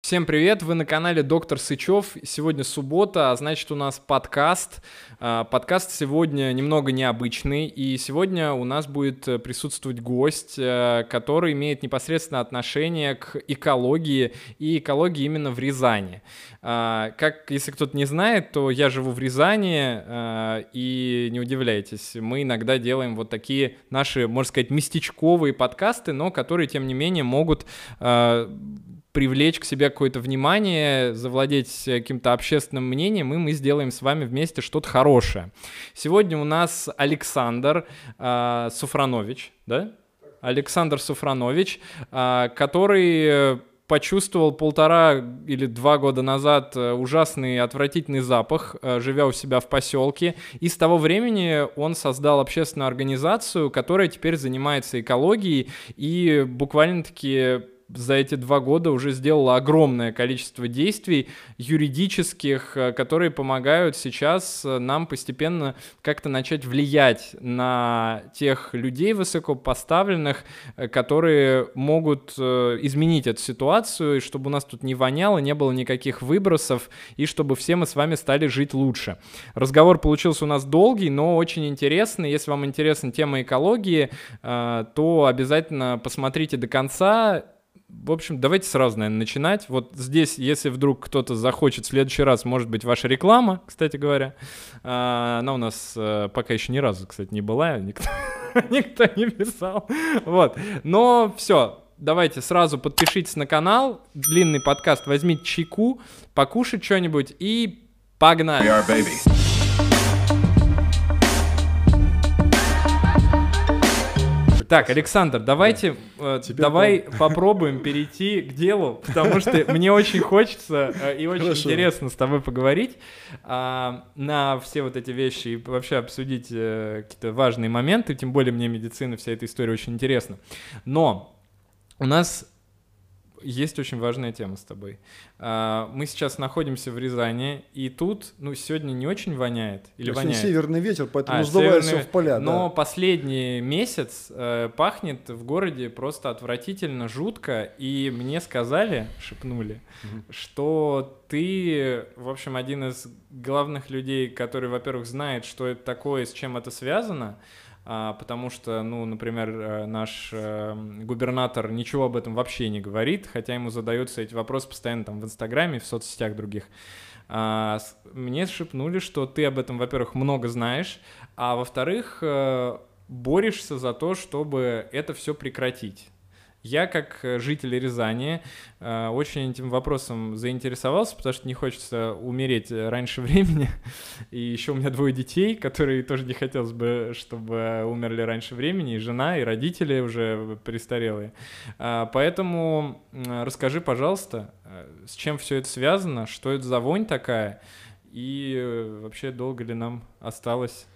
Всем привет, вы на канале Доктор Сычев. Сегодня суббота, а значит у нас подкаст. А, подкаст сегодня немного необычный, и сегодня у нас будет э, присутствовать гость, э, который имеет непосредственно отношение к экологии и экологии именно в Рязани. А, как, если кто-то не знает, то я живу в Рязани, а, и не удивляйтесь, мы иногда делаем вот такие наши, можно сказать, местечковые подкасты, но которые, тем не менее, могут привлечь к себе какое-то внимание, завладеть каким-то общественным мнением, и мы сделаем с вами вместе что-то хорошее. Сегодня у нас Александр э, Суфранович, да? Александр Суфранович, э, который почувствовал полтора или два года назад э, ужасный отвратительный запах, э, живя у себя в поселке. И с того времени он создал общественную организацию, которая теперь занимается экологией и буквально-таки за эти два года уже сделала огромное количество действий юридических, э, которые помогают сейчас э, нам постепенно как-то начать влиять на тех людей высокопоставленных, э, которые могут изменить эту ситуацию, и чтобы у нас тут не воняло, не было никаких выбросов, и чтобы все мы с вами стали жить лучше. Разговор получился у нас долгий, но очень интересный. Если вам интересна тема экологии, то обязательно посмотрите до конца в общем, давайте сразу, наверное, начинать. Вот здесь, если вдруг кто-то захочет в следующий раз, может быть, ваша реклама, кстати говоря. А, она у нас э, пока еще ни разу, кстати, не была, никто, никто не писал. Вот. Но все, давайте сразу подпишитесь на канал, длинный подкаст, возьмите чайку, покушать что-нибудь и погнали. We are, Так, Александр, давайте, э, давай попробуем перейти к делу, потому что мне очень хочется э, и очень Хорошо. интересно с тобой поговорить э, на все вот эти вещи и вообще обсудить э, какие-то важные моменты, тем более мне медицина, вся эта история очень интересна. Но у нас есть очень важная тема с тобой. А, мы сейчас находимся в Рязани, и тут, ну, сегодня не очень воняет. Или воняет? северный ветер, поэтому а, сдувает северный... все в поля. Но да. последний месяц э, пахнет в городе просто отвратительно, жутко, и мне сказали, шепнули, угу. что ты, в общем, один из главных людей, который, во-первых, знает, что это такое, с чем это связано, потому что, ну, например, э, наш э, губернатор ничего об этом вообще не говорит, хотя ему задаются эти вопросы постоянно там в Инстаграме, в соцсетях других. А, мне шепнули, что ты об этом, во-первых, много знаешь, а во-вторых, э, борешься за то, чтобы это все прекратить. Я, как э, житель Рязани, э, очень этим вопросом заинтересовался, потому что не хочется умереть раньше времени. И еще у меня двое детей, которые тоже не хотелось бы, чтобы умерли раньше времени, и жена, и родители уже престарелые. А, поэтому расскажи, пожалуйста, э, с чем все это связано, что это за вонь такая, и вообще долго ли нам осталось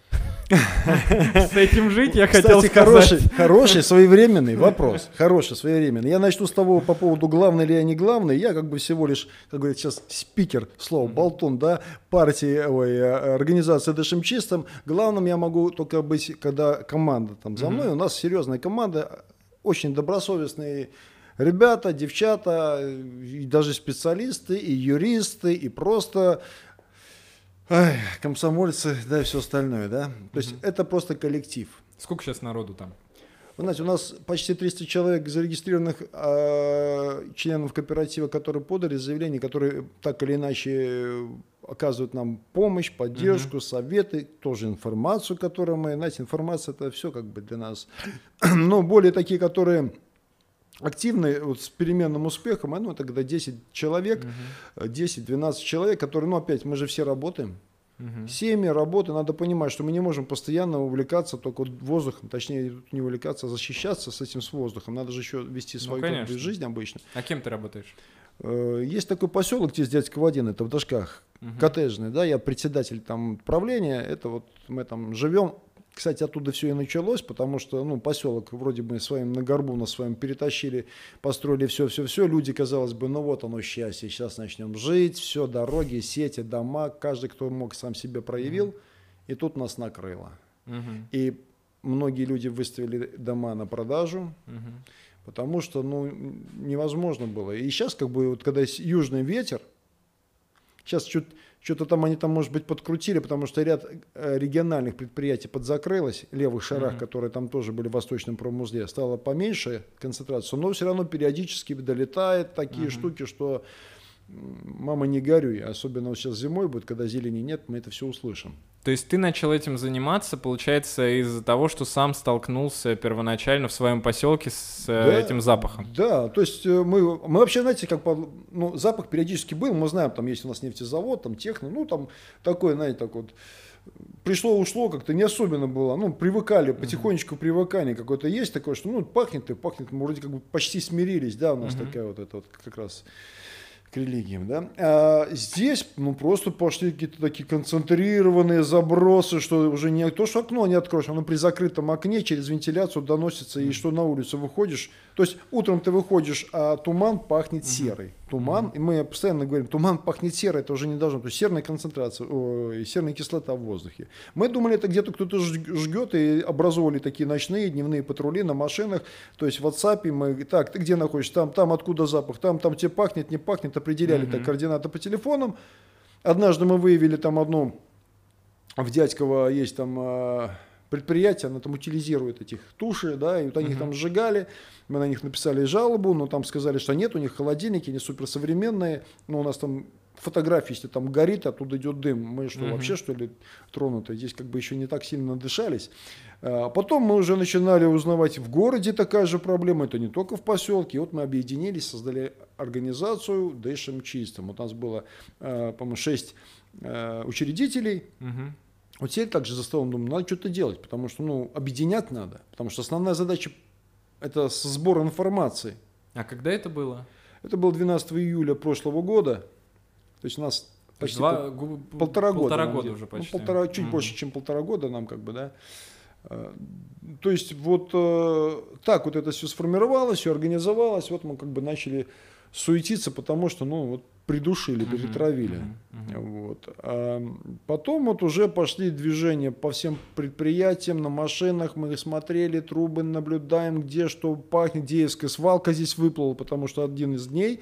с этим жить я хотел сказать. хороший, хороший своевременный вопрос. Хороший своевременный. Я начну с того по поводу главный ли я не главный. Я как бы всего лишь, как говорят сейчас, спикер, слово, болтун, да, партии, ой, э, организации Дышим Чистым. Главным я могу только быть, когда команда там за мной. У нас серьезная команда, очень добросовестные ребята, девчата, и даже специалисты, и юристы, и просто Ай, комсомольцы, да, и все остальное, да. То есть это просто коллектив. Сколько сейчас народу там? Вы знаете, у нас почти 300 человек зарегистрированных э, членов кооператива, которые подали заявление, которые так или иначе оказывают нам помощь, поддержку, uh советы, тоже информацию, которую мы, знаете, информация это все как бы для нас. Но более такие, которые активные вот с переменным успехом, ну, это когда 10 человек, угу. 10-12 человек, которые, ну, опять, мы же все работаем. Угу. Семьи, работы, надо понимать, что мы не можем постоянно увлекаться только воздухом, точнее, не увлекаться, а защищаться с этим с воздухом. Надо же еще вести ну, свою ну, жизнь обычно. А кем ты работаешь? Э, есть такой поселок дядька один, это в Дашках, угу. коттеджный, да, я председатель там правления, это вот мы там живем, кстати, оттуда все и началось, потому что, ну, поселок вроде бы своим на горбу на своем перетащили, построили все-все-все. Люди, казалось бы, ну вот оно счастье, сейчас начнем жить, все, дороги, сети, дома, каждый, кто мог, сам себе проявил, mm и тут нас накрыло. mm И многие люди выставили дома на продажу, mm Потому что, ну, невозможно было. И сейчас, как бы, вот когда южный ветер, сейчас чуть что-то там они там, может быть, подкрутили, потому что ряд э, региональных предприятий подзакрылось, левых шарах, mm-hmm. которые там тоже были в Восточном промузле, стало поменьше концентрация, но все равно периодически долетает такие mm-hmm. штуки, что мама не горюй, особенно сейчас зимой будет, когда зелени нет, мы это все услышим. То есть ты начал этим заниматься, получается, из-за того, что сам столкнулся первоначально в своем поселке с э, да, этим запахом? Да, то есть э, мы, мы вообще, знаете, как ну, запах периодически был, мы знаем, там есть у нас нефтезавод, там техно, ну там такое, знаете, так вот, пришло-ушло, как-то не особенно было, ну, привыкали, потихонечку привыкание какое-то есть такое, что, ну, пахнет и пахнет, мы вроде как бы почти смирились, да, у нас uh-huh. такая вот это вот как раз к религиям. Да? А здесь ну, просто пошли какие-то такие концентрированные забросы, что уже не то, что окно не откроешь, оно при закрытом окне через вентиляцию доносится, и что на улицу выходишь. То есть утром ты выходишь, а туман пахнет серый туман, и мы постоянно говорим, туман пахнет серой, это уже не должно, то есть серная концентрация, о, серная кислота в воздухе. Мы думали, это где-то кто-то жгет, и образовывали такие ночные, дневные патрули на машинах, то есть в WhatsApp мы, так, ты где находишься, там, там, откуда запах, там, там тебе пахнет, не пахнет, определяли так координаты по телефонам. Однажды мы выявили там одну, в Дядьково есть там а, предприятие, оно там утилизирует этих туши, да, и вот они uh-huh. там сжигали, мы на них написали жалобу, но там сказали, что нет, у них холодильники, они суперсовременные, но у нас там фотографии, если там горит, оттуда идет дым. Мы что, вообще что ли тронуты? Здесь как бы еще не так сильно дышались. А потом мы уже начинали узнавать, в городе такая же проблема, это не только в поселке. И вот мы объединились, создали организацию «Дышим чистым». Вот у нас было, а, по-моему, шесть а, учредителей. Uh-huh. Вот теперь также за столом думаю, надо что-то делать, потому что, ну, объединять надо. Потому что основная задача это сбор информации. А когда это было? Это было 12 июля прошлого года. То есть у нас почти Два, пол, полтора, полтора года. года уже почти. Ну, полтора, чуть mm-hmm. больше, чем полтора года нам как бы, да. А, то есть вот э, так вот это все сформировалось, все организовалось, вот мы как бы начали суетиться, потому что, ну, вот придушили, перетравили. Uh-huh, uh-huh. Вот. А потом вот уже пошли движения по всем предприятиям, на машинах, мы смотрели, трубы наблюдаем, где что пахнет, Деевская свалка здесь выплыла, потому что один из дней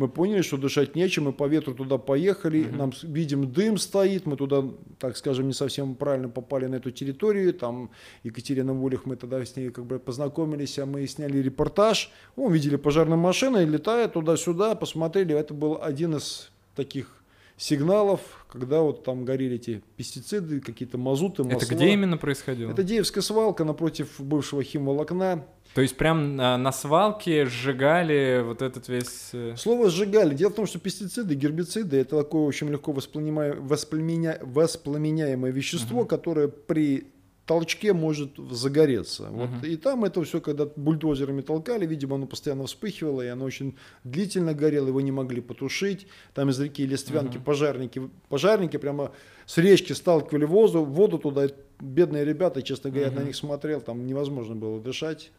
мы поняли, что дышать нечем, мы по ветру туда поехали, mm-hmm. нам видим дым стоит, мы туда, так скажем, не совсем правильно попали на эту территорию, там Екатерина Волих, мы тогда с ней как бы познакомились, а мы сняли репортаж, увидели пожарную машину, и летает туда-сюда, посмотрели, это был один из таких сигналов, когда вот там горели эти пестициды, какие-то мазуты, масла. Это где именно происходило? Это Деевская свалка напротив бывшего химволокна. То есть прям на, на свалке сжигали вот этот весь... Э, Слово «сжигали». Дело в том, что пестициды, гербициды – это такое очень легко воспламеня... воспламеняемое вещество, uh-huh. которое при толчке может загореться. Uh-huh. Вот, и там это все, когда бульдозерами толкали, видимо, оно постоянно вспыхивало, и оно очень длительно горело, его не могли потушить. Там из реки Листвянки uh-huh. пожарники, пожарники прямо с речки сталкивали воду, воду туда. Бедные ребята, честно говоря, uh-huh. на них смотрел, там невозможно было дышать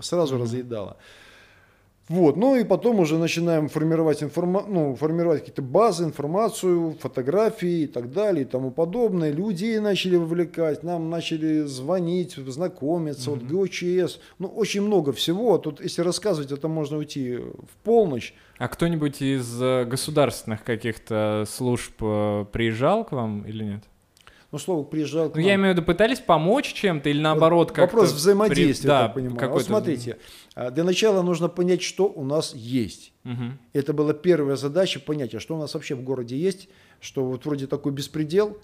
сразу mm-hmm. разъедало. Вот, ну и потом уже начинаем формировать, информа- ну, формировать какие-то базы, информацию, фотографии и так далее и тому подобное. Людей начали вовлекать, нам начали звонить, знакомиться, mm-hmm. вот ГОЧС, ну очень много всего. Тут если рассказывать, это можно уйти в полночь. А кто-нибудь из э, государственных каких-то служб э, приезжал к вам или нет? Ну, слово приезжал к Ну, я имею в виду, пытались помочь чем-то или наоборот как Вопрос взаимодействия, при... да, я понимаю. Вот смотрите, а, для начала нужно понять, что у нас есть. Угу. Это была первая задача, понять, а что у нас вообще в городе есть, что вот вроде такой беспредел,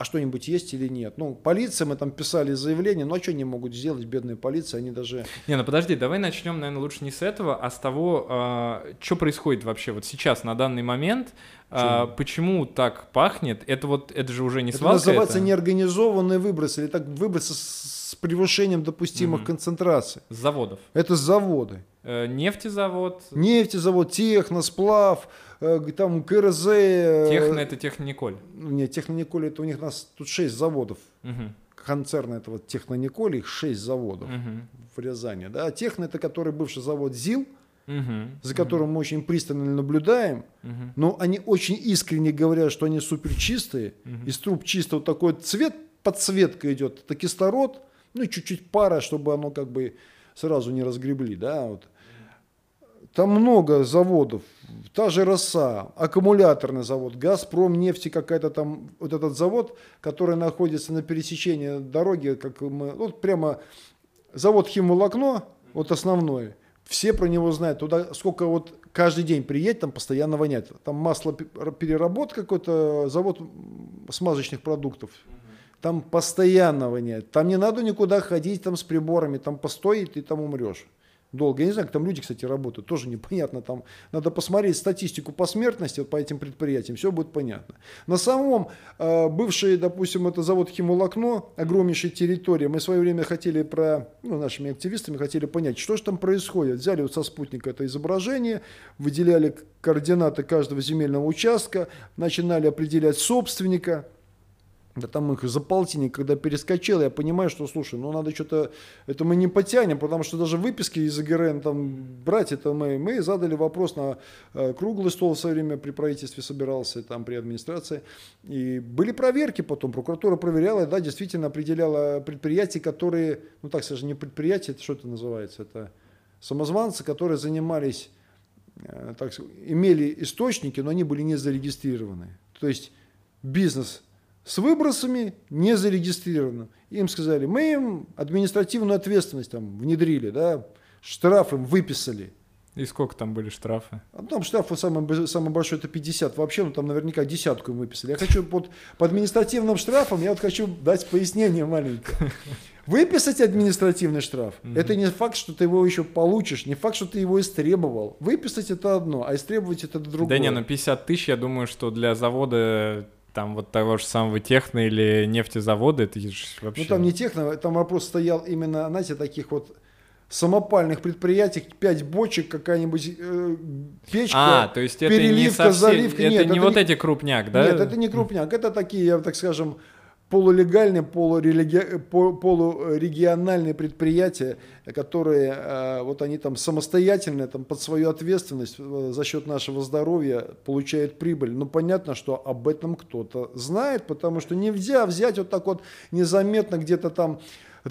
а что-нибудь есть или нет. Ну, полиция, мы там писали заявление, но что они могут сделать, бедные полиция, они даже... Не, ну подожди, давай начнем, наверное, лучше не с этого, а с того, э, что происходит вообще вот сейчас, на данный момент, а, почему так пахнет? Это вот, это же уже не свалка. Это называется это? неорганизованные выбросы, или так выбросы с превышением допустимых угу. концентраций. С заводов. Это заводы. Э, нефтезавод. Нефтезавод, техносплав, э, там КРЗ. Э, Техно это Технониколь. Нет, Технониколь это у них нас тут 6 заводов. Угу. Концерн этого Технониколь, их 6 заводов угу. в Рязани. Да? Техно это который бывший завод ЗИЛ угу, за которым угу. мы очень пристально наблюдаем, угу. но они очень искренне говорят, что они супер чистые, угу. из труб чисто вот такой цвет, подсветка идет, это кислород, ну и чуть-чуть пара, чтобы оно как бы сразу не разгребли, да, вот. Там много заводов, та же роса, аккумуляторный завод, Газпром нефти какая-то там, вот этот завод, который находится на пересечении дороги, как мы, вот прямо завод химволокно, вот основной, все про него знают, туда сколько вот каждый день приедет, там постоянно воняет. Там масло переработка какой-то, завод смазочных продуктов. Там постоянно воняет. Там не надо никуда ходить там с приборами, там постоит и там умрешь долго. Я не знаю, как там люди, кстати, работают, тоже непонятно. Там надо посмотреть статистику по смертности вот по этим предприятиям, все будет понятно. На самом э, бывший, допустим, это завод Химолокно, огромнейшая территория, мы в свое время хотели про, ну, нашими активистами хотели понять, что же там происходит. Взяли вот со спутника это изображение, выделяли координаты каждого земельного участка, начинали определять собственника, да там их за полтинник, когда перескочил, я понимаю, что, слушай, ну надо что-то, это мы не потянем, потому что даже выписки из АГРН там брать, это мы, мы задали вопрос на э, круглый стол в свое время при правительстве собирался, там при администрации, и были проверки потом, прокуратура проверяла, да, действительно определяла предприятия, которые, ну так скажем, не предприятия, это что это называется, это самозванцы, которые занимались, э, так сказать, имели источники, но они были не зарегистрированы, то есть бизнес с выбросами не зарегистрировано. Им сказали, мы им административную ответственность там внедрили, да, штраф им выписали. И сколько там были штрафы? А там штрафы самый, самый большой это 50. Вообще, ну там наверняка десятку им выписали. Я хочу под, по административным штрафам, я вот хочу дать пояснение маленькое. Выписать административный штраф, это не факт, что ты его еще получишь, не факт, что ты его истребовал. Выписать это одно, а истребовать это другое. Да не, ну 50 тысяч, я думаю, что для завода там вот того же самого техно или нефтезавода, это же вообще... Ну там не техно, там вопрос стоял именно, знаете, таких вот самопальных предприятий, 5 бочек, какая-нибудь э, печка, а, то есть это переливка, не совсем, заливка. Это Нет, не это вот не, эти крупняк, да? Нет, это не крупняк, это такие, так скажем, полулегальные, полурелиги... полурегиональные предприятия, которые э, вот они там самостоятельно там, под свою ответственность э, за счет нашего здоровья получают прибыль. Но понятно, что об этом кто-то знает, потому что нельзя взять вот так вот незаметно где-то там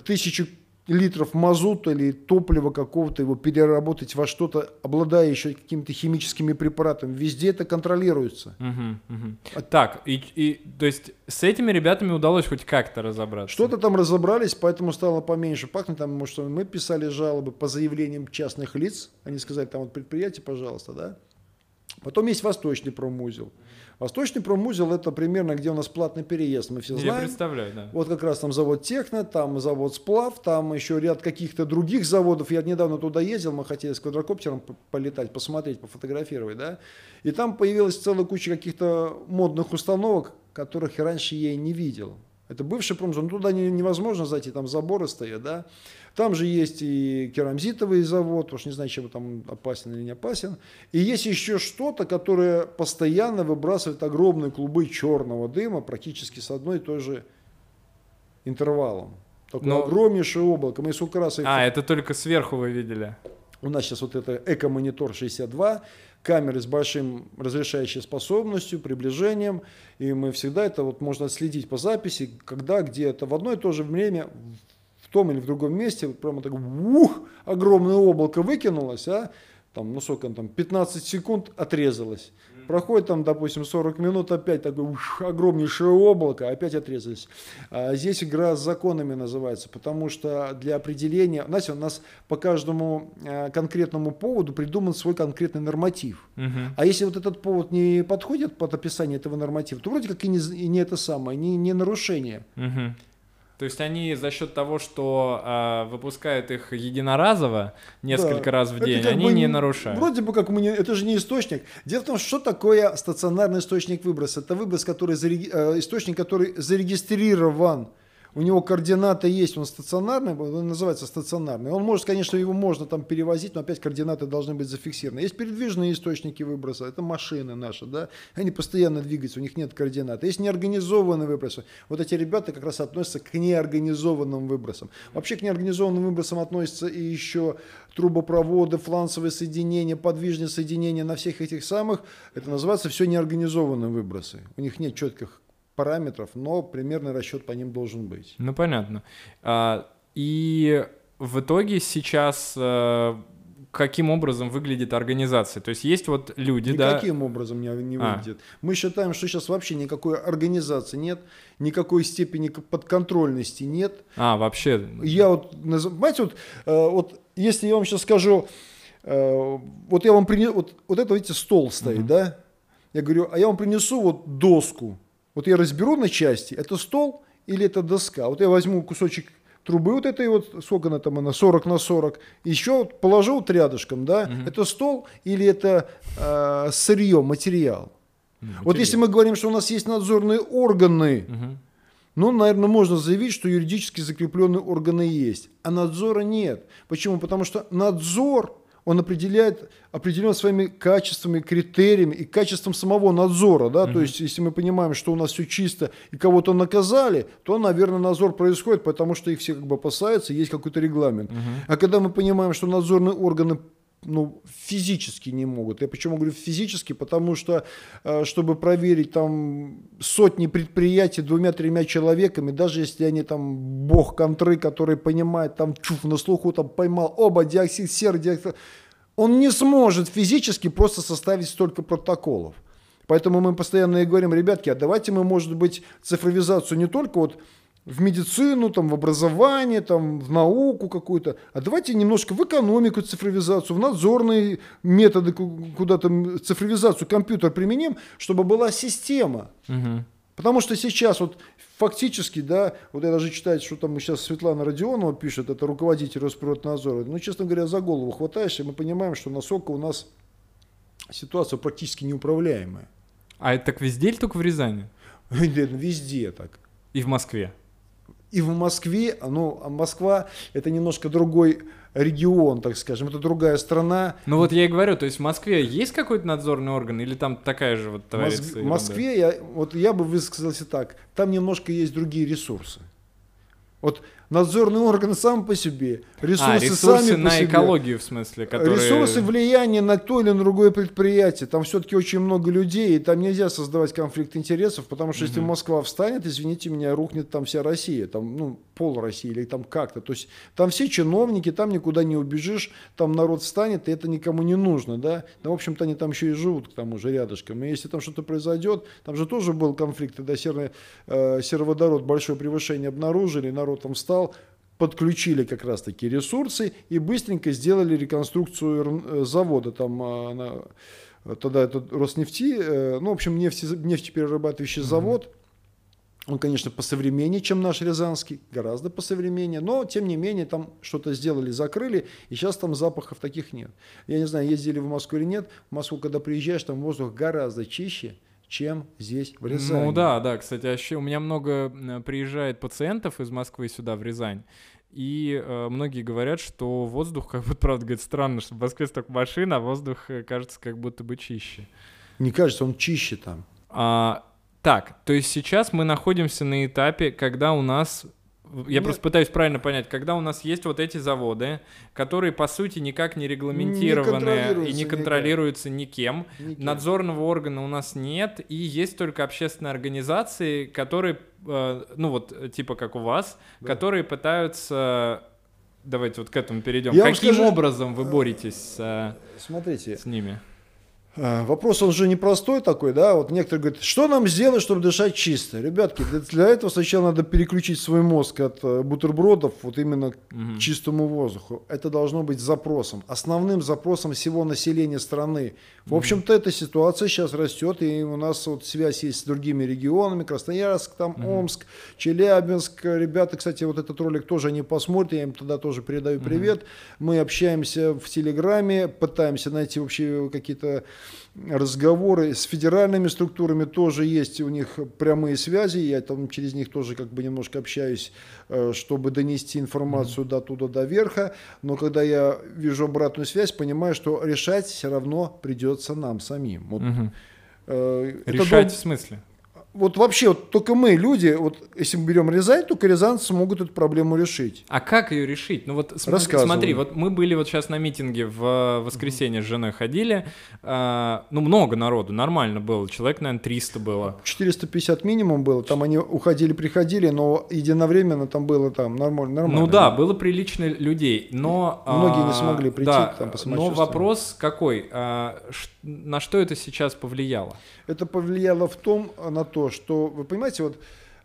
тысячу литров мазута или топлива какого-то, его переработать во что-то, обладая еще какими-то химическими препаратами. Везде это контролируется. Угу, угу. Так, и, и то есть с этими ребятами удалось хоть как-то разобраться? Что-то там разобрались, поэтому стало поменьше пахнуть. Там, может, мы писали жалобы по заявлениям частных лиц. Они сказали, там вот предприятие, пожалуйста, да. Потом есть Восточный промузел. Восточный промузел это примерно где у нас платный переезд, мы все знаем. Я представляю, да. Вот как раз там завод Техно, там завод Сплав, там еще ряд каких-то других заводов. Я недавно туда ездил, мы хотели с квадрокоптером полетать, посмотреть, пофотографировать, да. И там появилась целая куча каких-то модных установок, которых раньше я и не видел. Это бывший промзон, ну, туда невозможно зайти, там заборы стоят, да. Там же есть и керамзитовый завод, уж не знаю, чем там опасен или не опасен. И есть еще что-то, которое постоянно выбрасывает огромные клубы черного дыма, практически с одной и той же интервалом. Такое Но... огромнейшее облако. Мы сколько раз... А, это только сверху вы видели? У нас сейчас вот это эко-монитор 62, камеры с большим разрешающей способностью, приближением, и мы всегда это вот можно отследить по записи, когда, где это в одно и то же время в том или в другом месте, вот прямо так, ух, огромное облако выкинулось, а, там, ну сколько там, 15 секунд отрезалось. Проходит там, допустим, 40 минут, опять такое ух, огромнейшее облако, опять отрезались. А здесь игра с законами называется, потому что для определения, знаете, у нас по каждому а, конкретному поводу придуман свой конкретный норматив. Угу. А если вот этот повод не подходит под описание этого норматива, то вроде как и не, и не это самое, не, не нарушение. Угу. То есть они за счет того, что э, выпускают их единоразово несколько да. раз в день, они бы, не нарушают. Вроде бы как мы не, это же не источник. Дело в том, что такое стационарный источник выброса. Это выброс, который э, источник, который зарегистрирован у него координаты есть, он стационарный, он называется стационарный. Он может, конечно, его можно там перевозить, но опять координаты должны быть зафиксированы. Есть передвижные источники выброса, это машины наши, да, они постоянно двигаются, у них нет координат. Есть неорганизованные выбросы. Вот эти ребята как раз относятся к неорганизованным выбросам. Вообще к неорганизованным выбросам относятся и еще трубопроводы, фланцевые соединения, подвижные соединения на всех этих самых. Это называется все неорганизованные выбросы. У них нет четких параметров, но примерный расчет по ним должен быть. Ну, понятно. А, и в итоге сейчас э, каким образом выглядит организация? То есть есть вот люди, да? Никаким образом не, не А. выглядит. Мы считаем, что сейчас вообще никакой организации нет, никакой степени подконтрольности нет. А, вообще. Я вот, понимаете, вот, э, вот если я вам сейчас скажу, э, вот я вам принесу, вот, вот это, видите, стол стоит, да? Я говорю, а я вам принесу вот доску. Вот я разберу на части, это стол или это доска. Вот я возьму кусочек трубы вот этой вот, сколько она там, она 40 на 40, еще вот положу вот рядышком, да, это стол или это э, сырье, материал. Вот если мы говорим, что у нас есть надзорные органы, Мгм. ну, наверное, можно заявить, что юридически закрепленные органы есть, а надзора нет. Почему? Потому что надзор, он определяет, определен своими качествами, критериями и качеством самого надзора. Да? То есть, если мы понимаем, что у нас все чисто и кого-то наказали, то, наверное, надзор происходит, потому что их все как бы опасаются, есть какой-то регламент. А когда мы понимаем, что надзорные органы ну, физически не могут. Я почему говорю физически? Потому что, э, чтобы проверить там сотни предприятий двумя-тремя человеками, даже если они там бог контры, который понимает, там чуф на слуху там поймал, оба, диоксид серы, диоксид, он не сможет физически просто составить столько протоколов. Поэтому мы постоянно и говорим, ребятки, а давайте мы, может быть, цифровизацию не только вот в медицину, там, в образование, там, в науку какую-то, а давайте немножко в экономику цифровизацию, в надзорные методы ку- куда-то цифровизацию компьютер применим, чтобы была система. Мгм. Потому что сейчас вот фактически, да, вот я даже читаю, что там сейчас Светлана Родионова пишет, это руководитель Росприроднадзора, ну, честно говоря, за голову хватаешь, и мы понимаем, что насколько у нас ситуация практически неуправляемая. А это так везде или только в Рязани? Везде так. И в Москве? И в Москве, ну, а Москва это немножко другой регион, так скажем, это другая страна. Ну вот я и говорю, то есть в Москве есть какой-то надзорный орган или там такая же вот творится Моск- в? Москве, я, вот я бы высказался так, там немножко есть другие ресурсы. Вот надзорный орган сам по себе, ресурсы, а, ресурсы сами на по себе. экологию, в смысле, которые... Ресурсы влияния на то или другое предприятие. Там все-таки очень много людей, и там нельзя создавать конфликт интересов, потому что если Москва встанет, извините меня, рухнет там вся Россия, там, ну, пол России или там как-то. То есть там все чиновники, там никуда не убежишь, там народ встанет, и это никому не нужно, да. Да, в общем-то, они там еще и живут к тому же рядышком. И если там что-то произойдет, там же тоже был конфликт, когда серный, э, сероводород большое превышение обнаружили, народ там встал, подключили как раз-таки ресурсы и быстренько сделали реконструкцию э, завода. Там а, на- тогда это Роснефти, э, ну, в общем, нефти, нефтеперерабатывающий завод. Он, конечно, посовременнее, чем наш Рязанский, гораздо посовременнее, но, тем не менее, там что-то сделали, закрыли, и сейчас там запахов таких нет. Я не знаю, ездили в Москву или нет, в Москву, когда приезжаешь, там воздух гораздо чище, чем здесь, в Рязани. Ну да, да, кстати, вообще у меня много приезжает пациентов из Москвы сюда, в Рязань, и э, многие говорят, что воздух, как будто, правда, говорит, странно, что в Москве столько машин, а воздух э, кажется как будто бы чище. Не кажется, он чище там. А, так, то есть сейчас мы находимся на этапе, когда у нас... Я Нет. просто пытаюсь правильно понять, когда у нас есть вот эти заводы, которые, по сути, никак не регламентированы и не контролируются никем. Никем. Надзорного органа у нас нет, и есть только общественные организации, которые, э, ну вот, э, типа как у вас, Да. которые пытаются... Давайте вот к этому перейдем. Я Каким скажу- образом вы боретесь с, Смотрите, с ними? А, Вопрос, он же непростой такой, да, вот некоторые говорят, что нам сделать, чтобы дышать чисто? Ребятки, для, этого сначала надо переключить свой мозг от э, бутербродов вот именно к чистому воздуху. Это должно быть запросом, основным запросом всего населения страны. В общем-то, эта ситуация сейчас растет, и у нас вот связь есть с другими регионами, Красноярск, там Омск, Челябинск. Ребята, кстати, вот этот ролик тоже они посмотрят, я им тогда тоже передаю привет. Мы общаемся в Телеграме, пытаемся найти вообще какие-то разговоры с федеральными структурами тоже есть у них прямые связи, я там через них тоже как бы немножко общаюсь, э, чтобы донести информацию до туда до верха, но когда я вижу обратную связь, понимаю, что решать все равно придется нам самим. Вот, Мгм. э, Решать дол- в смысле? Вот вообще, вот только мы, люди, вот если мы берем Рязань, только рязанцы смогут эту проблему решить. А как ее решить? Ну вот см- смотри, вот мы были вот сейчас на митинге в э, воскресенье с женой ходили, э, ну много народу, нормально было, человек, наверное, 300 было. 450 минимум было, там они уходили, приходили, но единовременно там было там нормально. нормально Ну да, было прилично людей, но... Многие не а, смогли прийти, да, там, но посамочувствовать. вопрос какой? А, ш- на что это сейчас повлияло? Это повлияло в том, э, на то, что, вы понимаете, вот,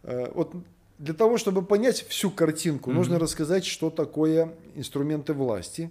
э, вот для того, чтобы понять всю картинку, Мгм. нужно рассказать, что такое инструменты власти,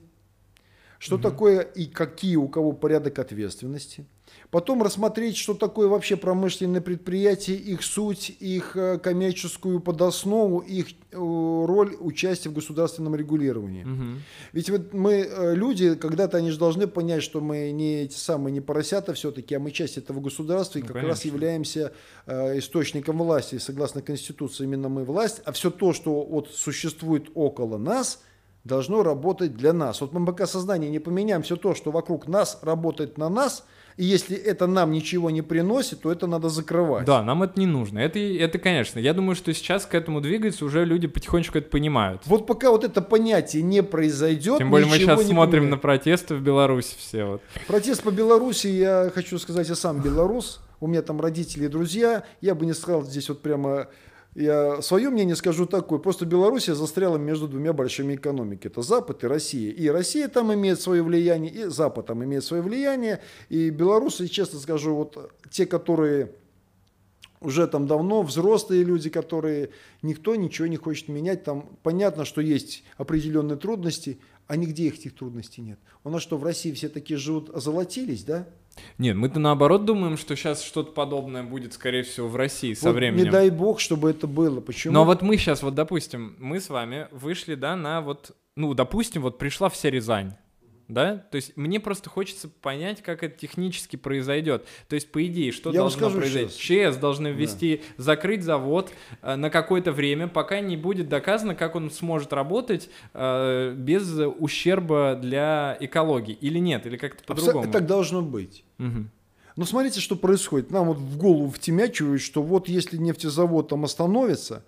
что такое и какие у кого порядок ответственности. Потом рассмотреть, что такое вообще промышленные предприятия, их суть, их э, коммерческую подоснову, их э, роль участия в государственном регулировании. Мгм. Ведь вот мы, э, люди, когда-то они же должны понять, что мы не эти самые не поросята все-таки, а мы часть этого государства и Ну, как раз конечно. являемся э, источником власти. И согласно Конституции именно мы власть, а все то, что вот существует около нас, должно работать для нас. Вот мы пока сознание не поменяем, все то, что вокруг нас работает на нас, и если это нам ничего не приносит, то это надо закрывать. Да, нам это не нужно. Это, это, конечно. Я думаю, что сейчас к этому двигается, уже люди потихонечку это понимают. Вот пока вот это понятие не произойдет, Тем более мы сейчас смотрим на поменяется. протесты в Беларуси все. Вот. Протест по Беларуси, я хочу сказать, я сам белорус, у меня там родители и друзья, я бы не сказал здесь вот прямо, я свое мнение скажу такое, просто Белоруссия застряла между двумя большими экономиками, это Запад и Россия, и Россия там имеет свое влияние, и Запад там имеет свое влияние, и белорусы, честно скажу, вот те, которые уже там давно взрослые люди, которые никто ничего не хочет менять. Там понятно, что есть определенные трудности, а нигде их этих трудностей нет. У нас что, в России все такие живут, озолотились, да? Нет, мы-то наоборот думаем, что сейчас что-то подобное будет, скорее всего, в России со Вот временем. Не дай бог, чтобы это было. Почему? Но вот мы сейчас, вот, допустим, мы с вами вышли, да, на вот, ну, допустим, вот пришла вся Рязань, да? То есть мне просто хочется понять, как это технически произойдет. То есть, по идее, что Я должно произойти? сейчас. ЧС должны ввести, закрыть завод э, на какое-то время, пока не будет доказано, как он сможет работать э, без ущерба для экологии. Или нет, или как-то по-другому. Так должно быть. Мгм. Но смотрите, что происходит. Нам вот в голову втемячивают, что вот если нефтезавод там остановится,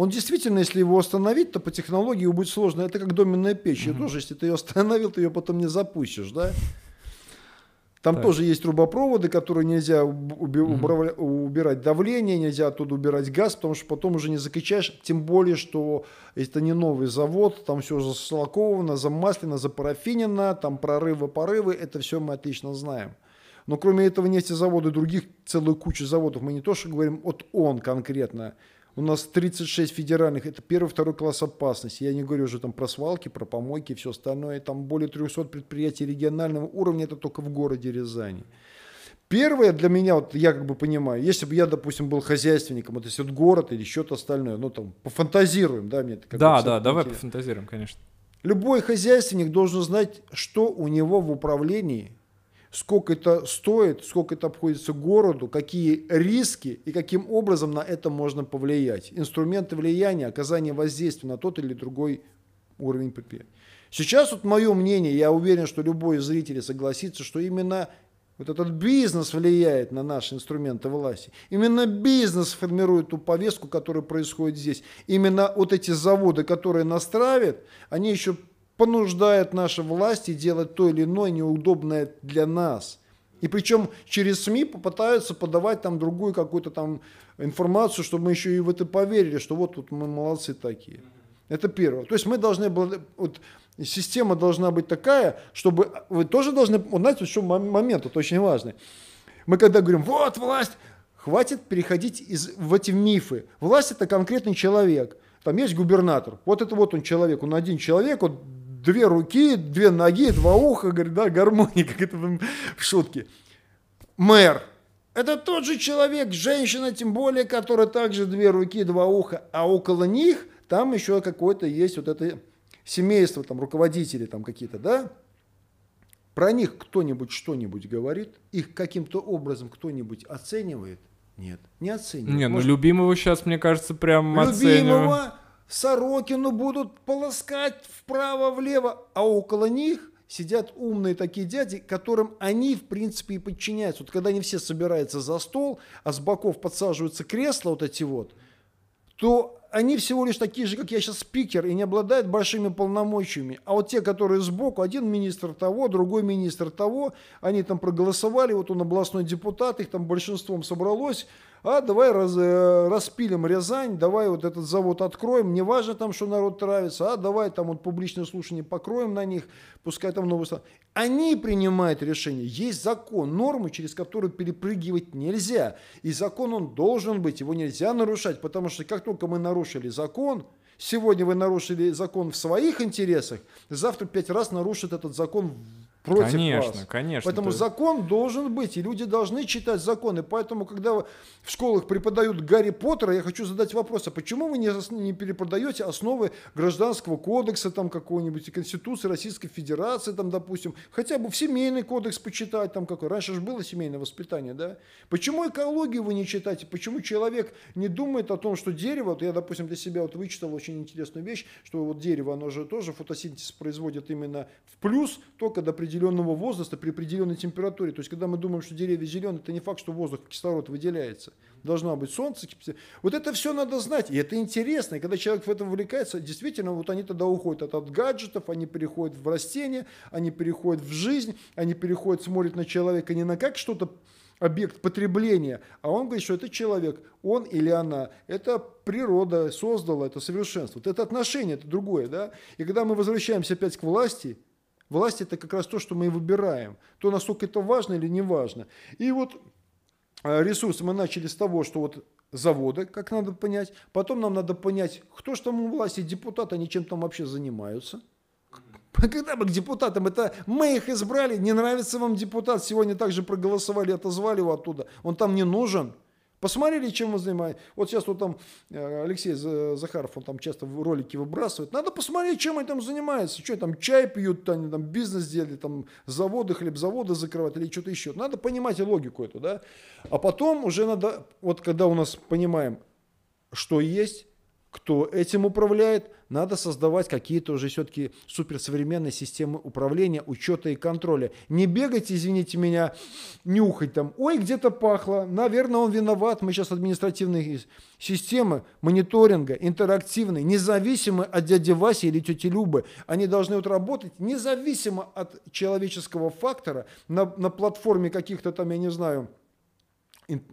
он действительно, если его остановить, то по технологии его будет сложно. Это как доменная печь. И тоже, если ты ее остановил, ты ее потом не запустишь, да? Там Так. тоже есть трубопроводы, которые нельзя уб- уби- убрав- убирать давление, нельзя оттуда убирать газ, потому что потом уже не закачаешь. Тем более, что это не новый завод, там все заслаковано, замаслено, запарафинено, там прорывы, порывы, это все мы отлично знаем. Но кроме этого нефтезавода и других целую кучу заводов, мы не то что говорим, вот он конкретно. У нас 36 федеральных, это первый, второй класс опасности. Я не говорю уже там про свалки, про помойки и все остальное. Там более 300 предприятий регионального уровня, это только в городе Рязани. Первое для меня, вот я как бы понимаю, если бы я, допустим, был хозяйственником, вот если вот город или что-то остальное, ну там пофантазируем, да, мне это как Да, да, давай интересно. пофантазируем, конечно. Любой хозяйственник должен знать, что у него в управлении, сколько это стоит, сколько это обходится городу, какие риски и каким образом на это можно повлиять. Инструменты влияния, оказания воздействия на тот или другой уровень предприятия. Сейчас вот мое мнение, я уверен, что любой из зрителей согласится, что именно вот этот бизнес влияет на наши инструменты власти. Именно бизнес формирует ту повестку, которая происходит здесь. Именно вот эти заводы, которые нас травят, они еще понуждают наши власти делать то или иное неудобное для нас. И причем через СМИ попытаются подавать там другую какую-то там информацию, чтобы мы еще и в это поверили, что вот, вот мы молодцы такие. Это первое. То есть мы должны были, вот, система должна быть такая, чтобы вы тоже должны, вот знаете, еще мом- момент, это очень важный. Мы когда говорим, вот власть, хватит переходить из, в эти мифы. Власть это конкретный человек. Там есть губернатор. Вот это вот он человек, он один человек, вот две руки, две ноги, два уха, говорит, да, гармония, как это в шутке. Мэр. Это тот же человек, женщина, тем более, которая также две руки, два уха, а около них там еще какое-то есть вот это семейство, там руководители там какие-то, да? Про них кто-нибудь что-нибудь говорит, их каким-то образом кто-нибудь оценивает? Нет, не оценивает. Не, ну Может, любимого сейчас, мне кажется, прям оцениваю. Сорокину будут полоскать вправо-влево, а около них сидят умные такие дяди, которым они, в принципе, и подчиняются. Вот когда они все собираются за стол, а с боков подсаживаются кресла вот эти вот, то они всего лишь такие же, как я сейчас, спикер, и не обладают большими полномочиями. А вот те, которые сбоку, один министр того, другой министр того, они там проголосовали, вот он областной депутат, их там большинством собралось, а давай раз, э, распилим Рязань, давай вот этот завод откроем, не важно там, что народ нравится, а давай там вот публичное слушание покроем на них, пускай там новый стан. Они принимают решение. Есть закон, нормы, через которые перепрыгивать нельзя. И закон он должен быть, его нельзя нарушать, потому что как только мы нарушили закон, сегодня вы нарушили закон в своих интересах, завтра пять раз нарушит этот закон против конечно, вас. Конечно, Поэтому есть... закон должен быть, и люди должны читать законы. Поэтому, когда в школах преподают Гарри Поттера, я хочу задать вопрос, а почему вы не, не переподаете основы гражданского кодекса, там какого-нибудь, Конституции Российской Федерации, там, допустим, хотя бы в семейный кодекс почитать, там какой. Раньше же было семейное воспитание, да? Почему экологию вы не читаете? Почему человек не думает о том, что дерево, вот я, допустим, для себя вот вычитал очень интересную вещь, что вот дерево, оно же тоже фотосинтез производит именно в плюс, только до определенного определенного возраста при определенной температуре. То есть, когда мы думаем, что деревья зеленые, это не факт, что воздух, кислород выделяется. Должно быть солнце. Вот это все надо знать, и это интересно. И когда человек в этом увлекается, действительно, вот они тогда уходят от, от гаджетов, они переходят в растения, они переходят в жизнь, они переходят, смотрят на человека не на как что-то объект потребления, а он говорит, что это человек, он или она, это природа создала, это совершенство, вот это отношение, это другое, да, и когда мы возвращаемся опять к власти, Власть это как раз то, что мы выбираем. То, насколько это важно или не важно. И вот э, ресурсы мы начали с того, что вот заводы, как надо понять. Потом нам надо понять, кто же там у власти, депутаты, они чем там вообще занимаются. Когда мы к депутатам, это мы их избрали, не нравится вам депутат, сегодня также проголосовали, отозвали его оттуда. Он там не нужен. Посмотрели, чем он занимается. Вот сейчас вот там э, Алексей Захаров, он там часто ролики выбрасывает. Надо посмотреть, чем они там занимаются. Что там, чай пьют, они там бизнес делали, там заводы, хлебзаводы закрывают или что-то еще. Надо понимать логику эту, да. А потом уже надо, вот когда у нас понимаем, что есть, кто этим управляет, надо создавать какие-то уже все-таки суперсовременные системы управления, учета и контроля. Не бегать, извините меня, нюхать там, ой, где-то пахло, наверное, он виноват. Мы сейчас административные системы мониторинга, интерактивные, независимые от дяди Васи или тети Любы. Они должны вот работать независимо от человеческого фактора на, на платформе каких-то там, я не знаю,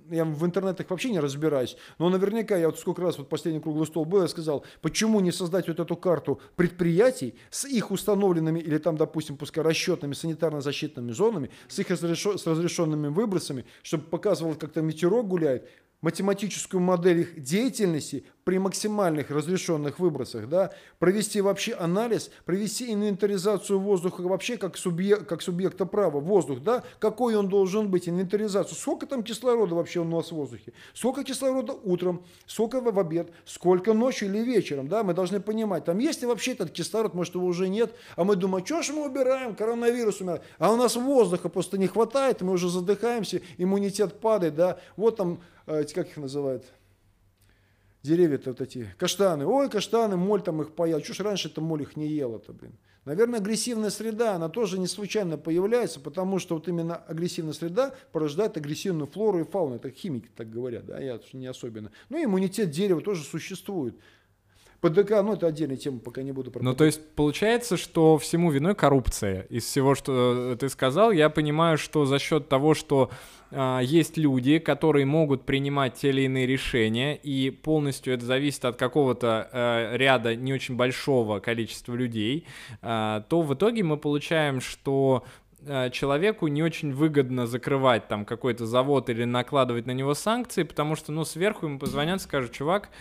я в интернетах вообще не разбираюсь, но наверняка я вот сколько раз вот последний круглый стол был, я сказал, почему не создать вот эту карту предприятий с их установленными или там, допустим, пускай расчетными санитарно-защитными зонами, с их разрешен, с разрешенными выбросами, чтобы показывал, как там ветерок гуляет, математическую модель их деятельности при максимальных разрешенных выбросах, да, провести вообще анализ, провести инвентаризацию воздуха вообще как, субъект, как субъекта права, воздух, да, какой он должен быть, инвентаризацию, сколько там кислорода вообще у нас в воздухе, сколько кислорода утром, сколько в обед, сколько ночью или вечером, да, мы должны понимать, там есть ли вообще этот кислород, может его уже нет, а мы думаем, что ж мы убираем, коронавирус умирает, а у нас воздуха просто не хватает, мы уже задыхаемся, иммунитет падает, да, вот там, э, как их называют, деревья-то вот эти, каштаны. Ой, каштаны, моль там их поел. Ж раньше это моль их не ела-то, блин. Наверное, агрессивная среда, она тоже не случайно появляется, потому что вот именно агрессивная среда порождает агрессивную флору и фауну. Это химики так говорят, да, я не особенно. Ну, иммунитет дерева тоже существует. ПДК, ну это отдельная тема, пока не буду Ну то есть получается, что всему виной коррупция. Из всего, что ты сказал, я понимаю, что за счет того, что э, есть люди, которые могут принимать те или иные решения, и полностью это зависит от какого-то э, ряда не очень большого количества людей, э, то в итоге мы получаем, что человеку не очень выгодно закрывать там какой-то завод или накладывать на него санкции, потому что, ну, сверху ему позвонят, скажут, чувак,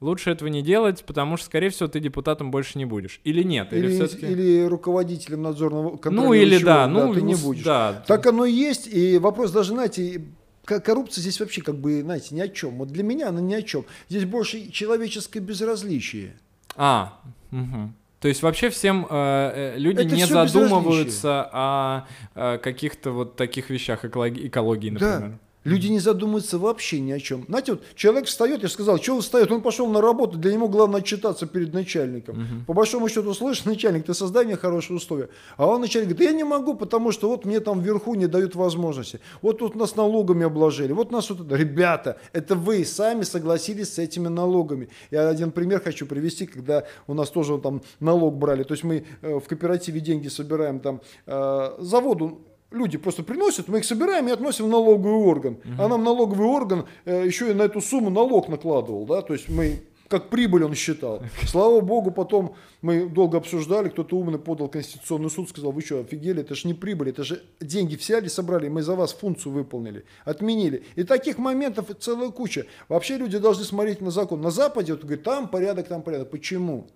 лучше этого не делать, потому что, скорее всего, ты депутатом больше не будешь. Или нет? Или, или, или руководителем надзорного контроля. Ну, или да, ну, ты не будешь. Да. Так оно и есть, и вопрос даже, знаете, коррупция здесь вообще как бы, знаете, ни о чем. Вот для меня она ни о чем. Здесь больше человеческое безразличие. А, угу. То есть вообще всем э, э люди Это не задумываются о, о каких-то вот таких вещах экологии, экологии например. Да. Люди не задумываются вообще ни о чем. Знаете, вот человек встает, я сказал, что он встает, он пошел на работу, для него главное отчитаться перед начальником. Угу. По большому счету, слышишь, начальник, ты создай мне хорошие условия. А он начальник говорит, я не могу, потому что вот мне там вверху не дают возможности. Вот тут нас налогами обложили, вот нас вот... Ребята, это вы сами согласились с этими налогами. Я один пример хочу привести, когда у нас тоже там налог брали. То есть мы э, в кооперативе деньги собираем там э, заводу люди просто приносят, мы их собираем и относим в налоговый орган. Угу. А нам налоговый орган э, еще и на эту сумму налог накладывал, да, то есть мы как прибыль он считал. Слава богу, потом мы долго обсуждали, кто-то умный подал Конституционный суд, сказал, вы что, офигели, это же не прибыль, это же деньги взяли, собрали, мы за вас функцию выполнили, отменили. И таких моментов целая куча. Вообще люди должны смотреть на закон. На Западе, вот, говорит, там порядок, там порядок. Почему?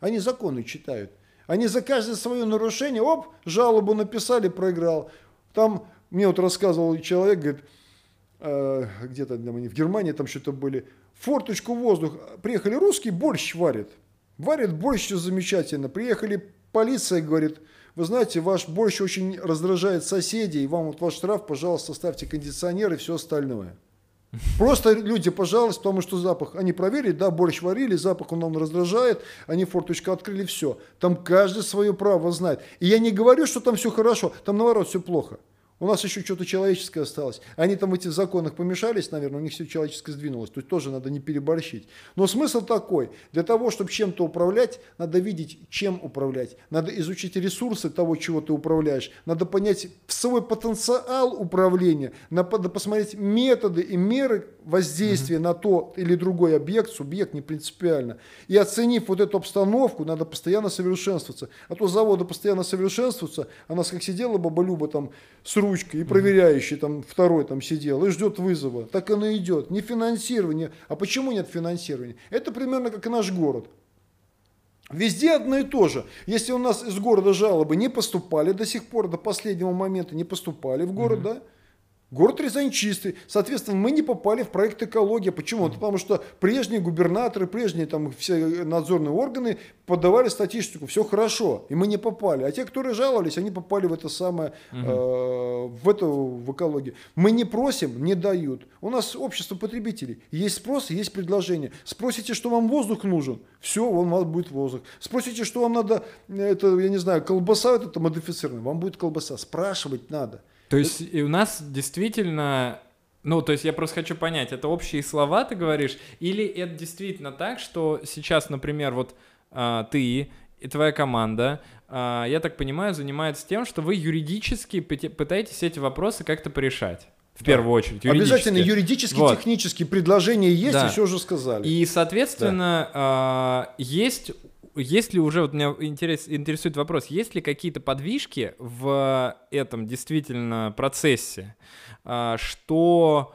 Они законы читают. Они за каждое свое нарушение, оп, жалобу написали, проиграл. Там мне вот рассказывал человек, говорит, э, где-то они в Германии там что-то были, форточку воздух, приехали русские, борщ варят. Варят борщ, замечательно. Приехали полиция, говорит, вы знаете, ваш борщ очень раздражает соседей, вам вот ваш штраф, пожалуйста, ставьте кондиционер и все остальное. Просто люди пожалуйста, потому что запах, они проверили, да, борщ варили, запах он нам раздражает, они форточку открыли, все. Там каждый свое право знает. И я не говорю, что там все хорошо, там наоборот все плохо. У нас еще что-то человеческое осталось. Они там в этих законах помешались, наверное, у них все человеческое сдвинулось. То есть тоже надо не переборщить. Но смысл такой. Для того, чтобы чем-то управлять, надо видеть, чем управлять. Надо изучить ресурсы того, чего ты управляешь. Надо понять свой потенциал управления. Надо посмотреть методы и меры воздействия mm-hmm. на то или другой объект, субъект не принципиально. И оценив вот эту обстановку, надо постоянно совершенствоваться. А то заводы постоянно совершенствуются, а нас как сидела баба Люба там с ручкой, и проверяющий там второй там сидел, и ждет вызова. Так оно идет. Не финансирование. А почему нет финансирования? Это примерно как и наш город. Везде одно и то же. Если у нас из города жалобы не поступали до сих пор, до последнего момента не поступали в город, mm-hmm. да, Город Рязань чистый. Соответственно, мы не попали в проект экология. Почему? Потому что прежние губернаторы, прежние там все надзорные органы подавали статистику. Все хорошо. И мы не попали. А те, которые жаловались, они попали в это самое, угу. э, в эту в экологию. Мы не просим, не дают. У нас общество потребителей. Есть спрос, есть предложение. Спросите, что вам воздух нужен. Все, у вас будет воздух. Спросите, что вам надо, это, я не знаю, колбаса это модифицированная. Вам будет колбаса. Спрашивать надо. То есть и у нас действительно ну, то есть я просто хочу понять, это общие слова, ты говоришь, или это действительно так, что сейчас, например, вот а, ты и твоя команда, а, я так понимаю, занимается тем, что вы юридически пытаетесь эти вопросы как-то порешать. В да. первую очередь. Юридически. Обязательно юридически, вот. технически предложения есть, да. и все уже сказали. И, соответственно, да. а, есть есть ли уже, вот меня интерес, интересует вопрос, есть ли какие-то подвижки в этом действительно процессе, а, что,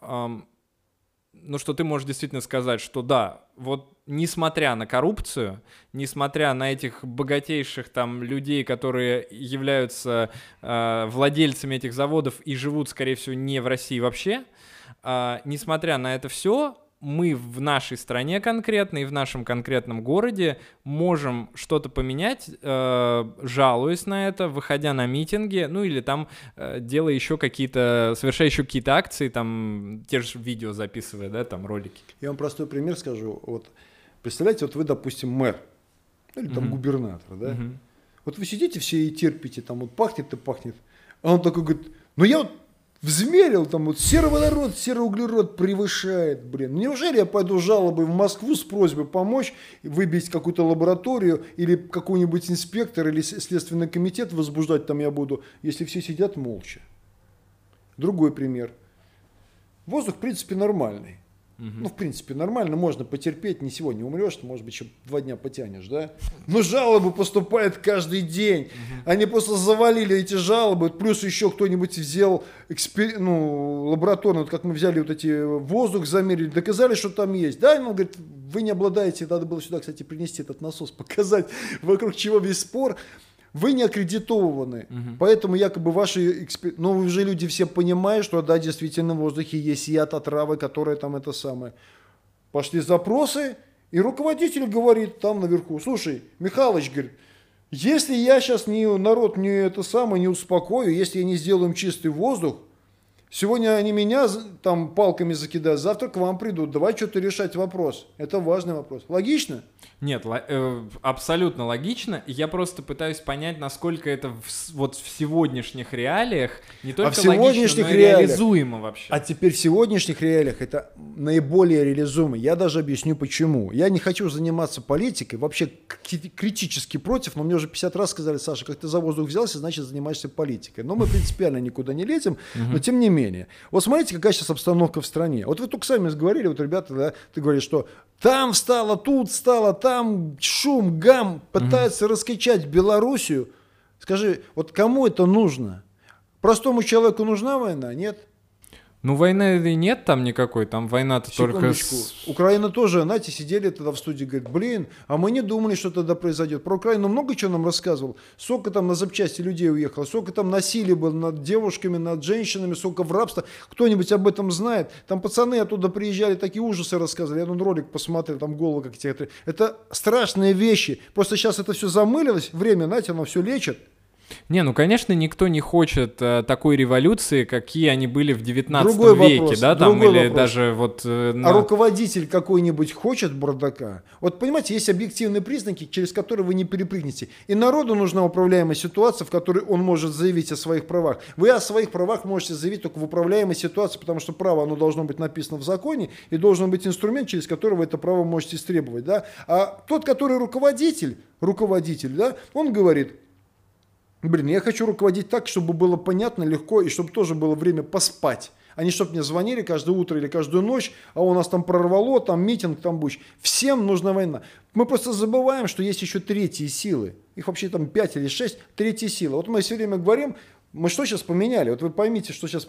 ну, что ты можешь действительно сказать, что да, вот несмотря на коррупцию, несмотря на этих богатейших там людей, которые являются э, владельцами этих заводов и живут, скорее всего, не в России вообще, э, несмотря на это все, мы в нашей стране конкретно и в нашем конкретном городе можем что-то поменять, э, жалуясь на это, выходя на митинги, ну или там э, делая еще какие-то, совершая еще какие-то акции, там те же видео записывая, да, там ролики. Я вам простой пример скажу. Вот представляете, вот вы, допустим, мэр или там угу. губернатор, да? Угу. Вот вы сидите все и терпите, там вот пахнет и пахнет, а он такой говорит, ну я вот Взмерил там вот сероводород, сероуглерод превышает, блин. Неужели я пойду жалобой в Москву с просьбой помочь выбить какую-то лабораторию или какой-нибудь инспектор или следственный комитет возбуждать там я буду, если все сидят молча. Другой пример. Воздух, в принципе, нормальный. Ну, в принципе, нормально, можно потерпеть, не сегодня умрешь, может быть, еще два дня потянешь, да? Но жалобы поступают каждый день. Они просто завалили эти жалобы, плюс еще кто-нибудь взял экспер... ну, лабораторно, вот как мы взяли вот эти воздух, замерили, доказали, что там есть. Да, он говорит, вы не обладаете, надо было сюда, кстати, принести этот насос, показать, вокруг чего весь спор вы не аккредитованы, угу. поэтому якобы ваши эксперты, но уже люди все понимают, что да, действительно в воздухе есть яд, отравы, которые там это самое. Пошли запросы, и руководитель говорит там наверху, слушай, Михалыч, говорит, если я сейчас не, народ не это самое не успокою, если я не сделаю им чистый воздух, Сегодня они меня там палками закидают, завтра к вам придут. Давай что-то решать вопрос. Это важный вопрос. Логично? Нет, э, абсолютно логично. Я просто пытаюсь понять, насколько это в, вот в сегодняшних реалиях не только а в сегодняшних логично, но реалиях, реализуемо вообще. А теперь в сегодняшних реалиях это наиболее реализуемо. Я даже объясню почему. Я не хочу заниматься политикой, вообще критически против, но мне уже 50 раз сказали, Саша, как ты за воздух взялся, значит занимаешься политикой. Но мы принципиально никуда не лезем, но тем не менее. Вот смотрите, какая сейчас обстановка в стране. Вот вы только сами говорили, вот ребята, да, ты говоришь, что там стало, тут стало, там шум, гам, пытаются угу. раскачать Белоруссию. Скажи, вот кому это нужно? Простому человеку нужна война? Нет. Ну, войны нет там никакой, там война-то только... С... Украина тоже, знаете, сидели тогда в студии, говорят, блин, а мы не думали, что тогда произойдет. Про Украину много чего нам рассказывал. Сколько там на запчасти людей уехало, сколько там насилия было над девушками, над женщинами, сколько в рабство. Кто-нибудь об этом знает? Там пацаны оттуда приезжали, такие ужасы рассказывали. Я один ролик посмотрел, там голову как те. Это страшные вещи. Просто сейчас это все замылилось, время, знаете, оно все лечит. Не, ну, конечно, никто не хочет э, такой революции, какие они были в 19 другой веке, вопрос, да, там, или вопрос. даже вот... Э, а на... А руководитель какой-нибудь хочет бардака? Вот, понимаете, есть объективные признаки, через которые вы не перепрыгнете. И народу нужна управляемая ситуация, в которой он может заявить о своих правах. Вы о своих правах можете заявить только в управляемой ситуации, потому что право, оно должно быть написано в законе, и должен быть инструмент, через который вы это право можете истребовать, да. А тот, который руководитель, руководитель, да, он говорит, Блин, я хочу руководить так, чтобы было понятно, легко, и чтобы тоже было время поспать. А не чтобы мне звонили каждое утро или каждую ночь, а у нас там прорвало, там митинг, там буч. Всем нужна война. Мы просто забываем, что есть еще третьи силы. Их вообще там пять или шесть, третьи силы. Вот мы все время говорим, мы что сейчас поменяли? Вот вы поймите, что сейчас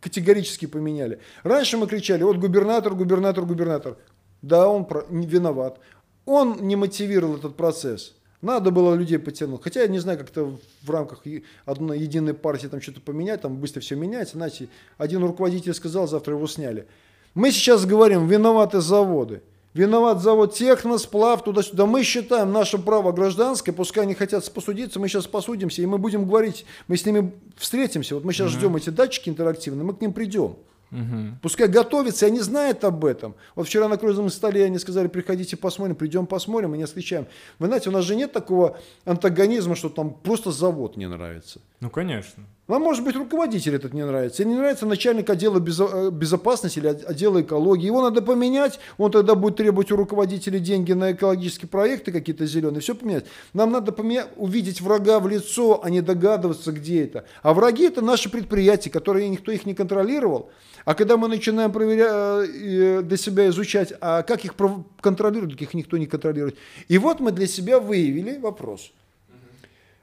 категорически поменяли. Раньше мы кричали, вот губернатор, губернатор, губернатор. Да, он виноват. Он не мотивировал этот процесс. Надо было людей потянуть. Хотя я не знаю, как-то в рамках одной единой партии там что-то поменять, там быстро все меняется. Знаете, один руководитель сказал, завтра его сняли. Мы сейчас говорим, виноваты заводы. Виноват завод Техносплав, туда-сюда. Мы считаем наше право гражданское, пускай они хотят посудиться, мы сейчас посудимся, и мы будем говорить, мы с ними встретимся. Вот мы сейчас угу. ждем эти датчики интерактивные, мы к ним придем. Угу. Пускай готовятся, и они знают об этом. Вот вчера на круизном столе они сказали, приходите посмотрим, придем посмотрим, мы не встречаем. Вы знаете, у нас же нет такого антагонизма, что там просто завод не нравится. Ну, конечно. Вам, может быть, руководитель этот не нравится. Или не нравится начальник отдела э, безопасности или отдела экологии. Его надо поменять. Он тогда будет требовать у руководителя деньги на экологические проекты какие-то зеленые. Все поменять. Нам надо поменять, увидеть врага в лицо, а не догадываться, где это. А враги это наши предприятия, которые никто их не контролировал. А когда мы начинаем проверять, э, для себя изучать, а как их контролируют, их никто не контролирует. И вот мы для себя выявили вопрос.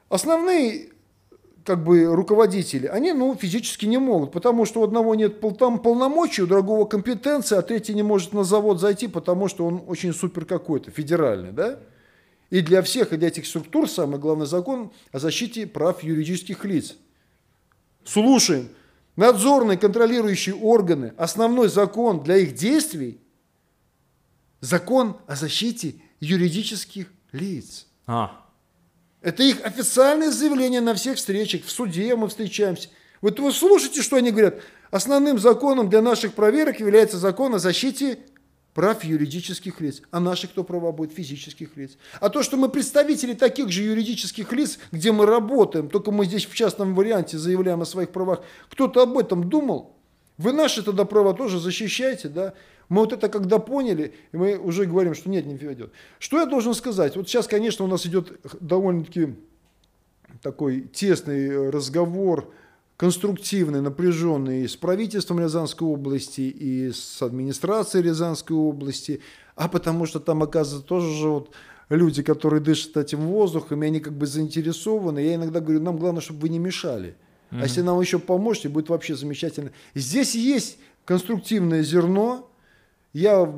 Основные как бы руководители, они ну, физически не могут, потому что у одного нет пол, там полномочий, у другого компетенции, а третий не может на завод зайти, потому что он очень супер какой-то, федеральный, да? И для всех, и для этих структур самый главный закон о защите прав юридических лиц. Слушаем. Надзорные контролирующие органы, основной закон для их действий – закон о защите юридических лиц. А, это их официальное заявление на всех встречах. В суде мы встречаемся. Вот вы слушайте, что они говорят. Основным законом для наших проверок является закон о защите прав юридических лиц. А наши кто права будет? Физических лиц. А то, что мы представители таких же юридических лиц, где мы работаем, только мы здесь в частном варианте заявляем о своих правах, кто-то об этом думал? Вы наши тогда права тоже защищаете, да? Мы вот это когда поняли, мы уже говорим, что нет, не ведет. Что я должен сказать? Вот сейчас, конечно, у нас идет довольно-таки такой тесный разговор, конструктивный, напряженный с правительством Рязанской области и с администрацией Рязанской области, а потому что там, оказывается, тоже же вот люди, которые дышат этим воздухом, и они как бы заинтересованы. Я иногда говорю, нам главное, чтобы вы не мешали. Mm-hmm. А если нам еще поможете, будет вообще замечательно. Здесь есть конструктивное зерно, я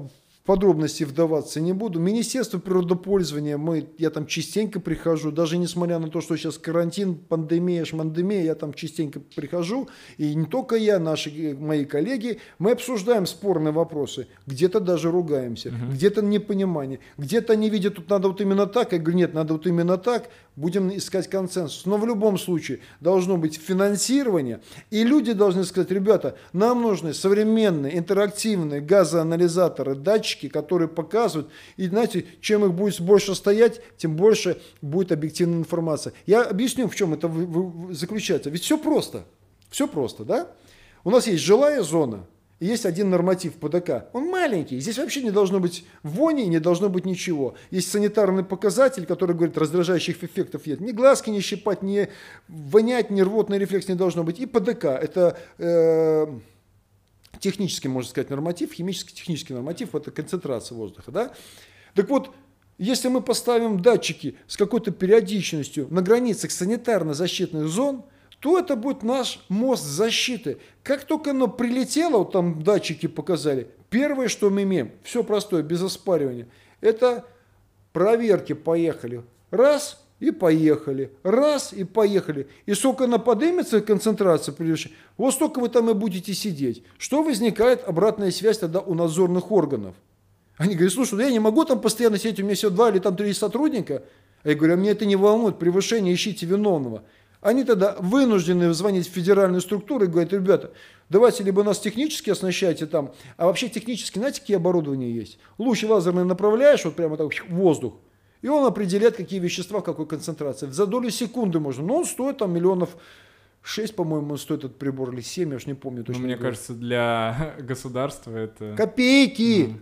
подробности вдаваться не буду. Министерство природопользования, мы, я там частенько прихожу, даже несмотря на то, что сейчас карантин, пандемия, шмандемия, я там частенько прихожу, и не только я, наши мои коллеги, мы обсуждаем спорные вопросы, где-то даже ругаемся, угу. где-то непонимание, где-то они видят, тут надо вот именно так, я говорю, нет, надо вот именно так, будем искать консенсус. Но в любом случае должно быть финансирование, и люди должны сказать, ребята, нам нужны современные интерактивные газоанализаторы, датчики, датчики, которые показывают, и знаете, чем их будет больше стоять, тем больше будет объективная информация. Я объясню, в чем это заключается. Ведь все просто, все просто, да? У нас есть жилая зона, есть один норматив ПДК. Он маленький, здесь вообще не должно быть вони, не должно быть ничего. Есть санитарный показатель, который говорит, раздражающих эффектов нет. Ни глазки не щипать, ни вонять, ни рвотный рефлекс не должно быть. И ПДК, это... Э, технический, можно сказать, норматив, химический технический норматив – это концентрация воздуха. Да? Так вот, если мы поставим датчики с какой-то периодичностью на границах санитарно-защитных зон, то это будет наш мост защиты. Как только оно прилетело, вот там датчики показали, первое, что мы имеем, все простое, без оспаривания, это проверки поехали. Раз, и поехали. Раз, и поехали. И сколько она поднимется, концентрация превышения, вот столько вы там и будете сидеть. Что возникает обратная связь тогда у надзорных органов? Они говорят, слушай, ну я не могу там постоянно сидеть, у меня всего два или там три сотрудника. А я говорю, а мне это не волнует, превышение, ищите виновного. Они тогда вынуждены звонить в федеральную структуру и говорят, ребята, давайте либо нас технически оснащайте там, а вообще технически, знаете, какие оборудования есть? Луч лазерный направляешь, вот прямо так воздух, и он определяет, какие вещества, в какой концентрации. За долю секунды можно. Но он стоит там миллионов 6, по-моему, стоит этот прибор, или 7, я уж не помню ну, точно. Ну, мне кажется, для государства это... Копейки! Mm.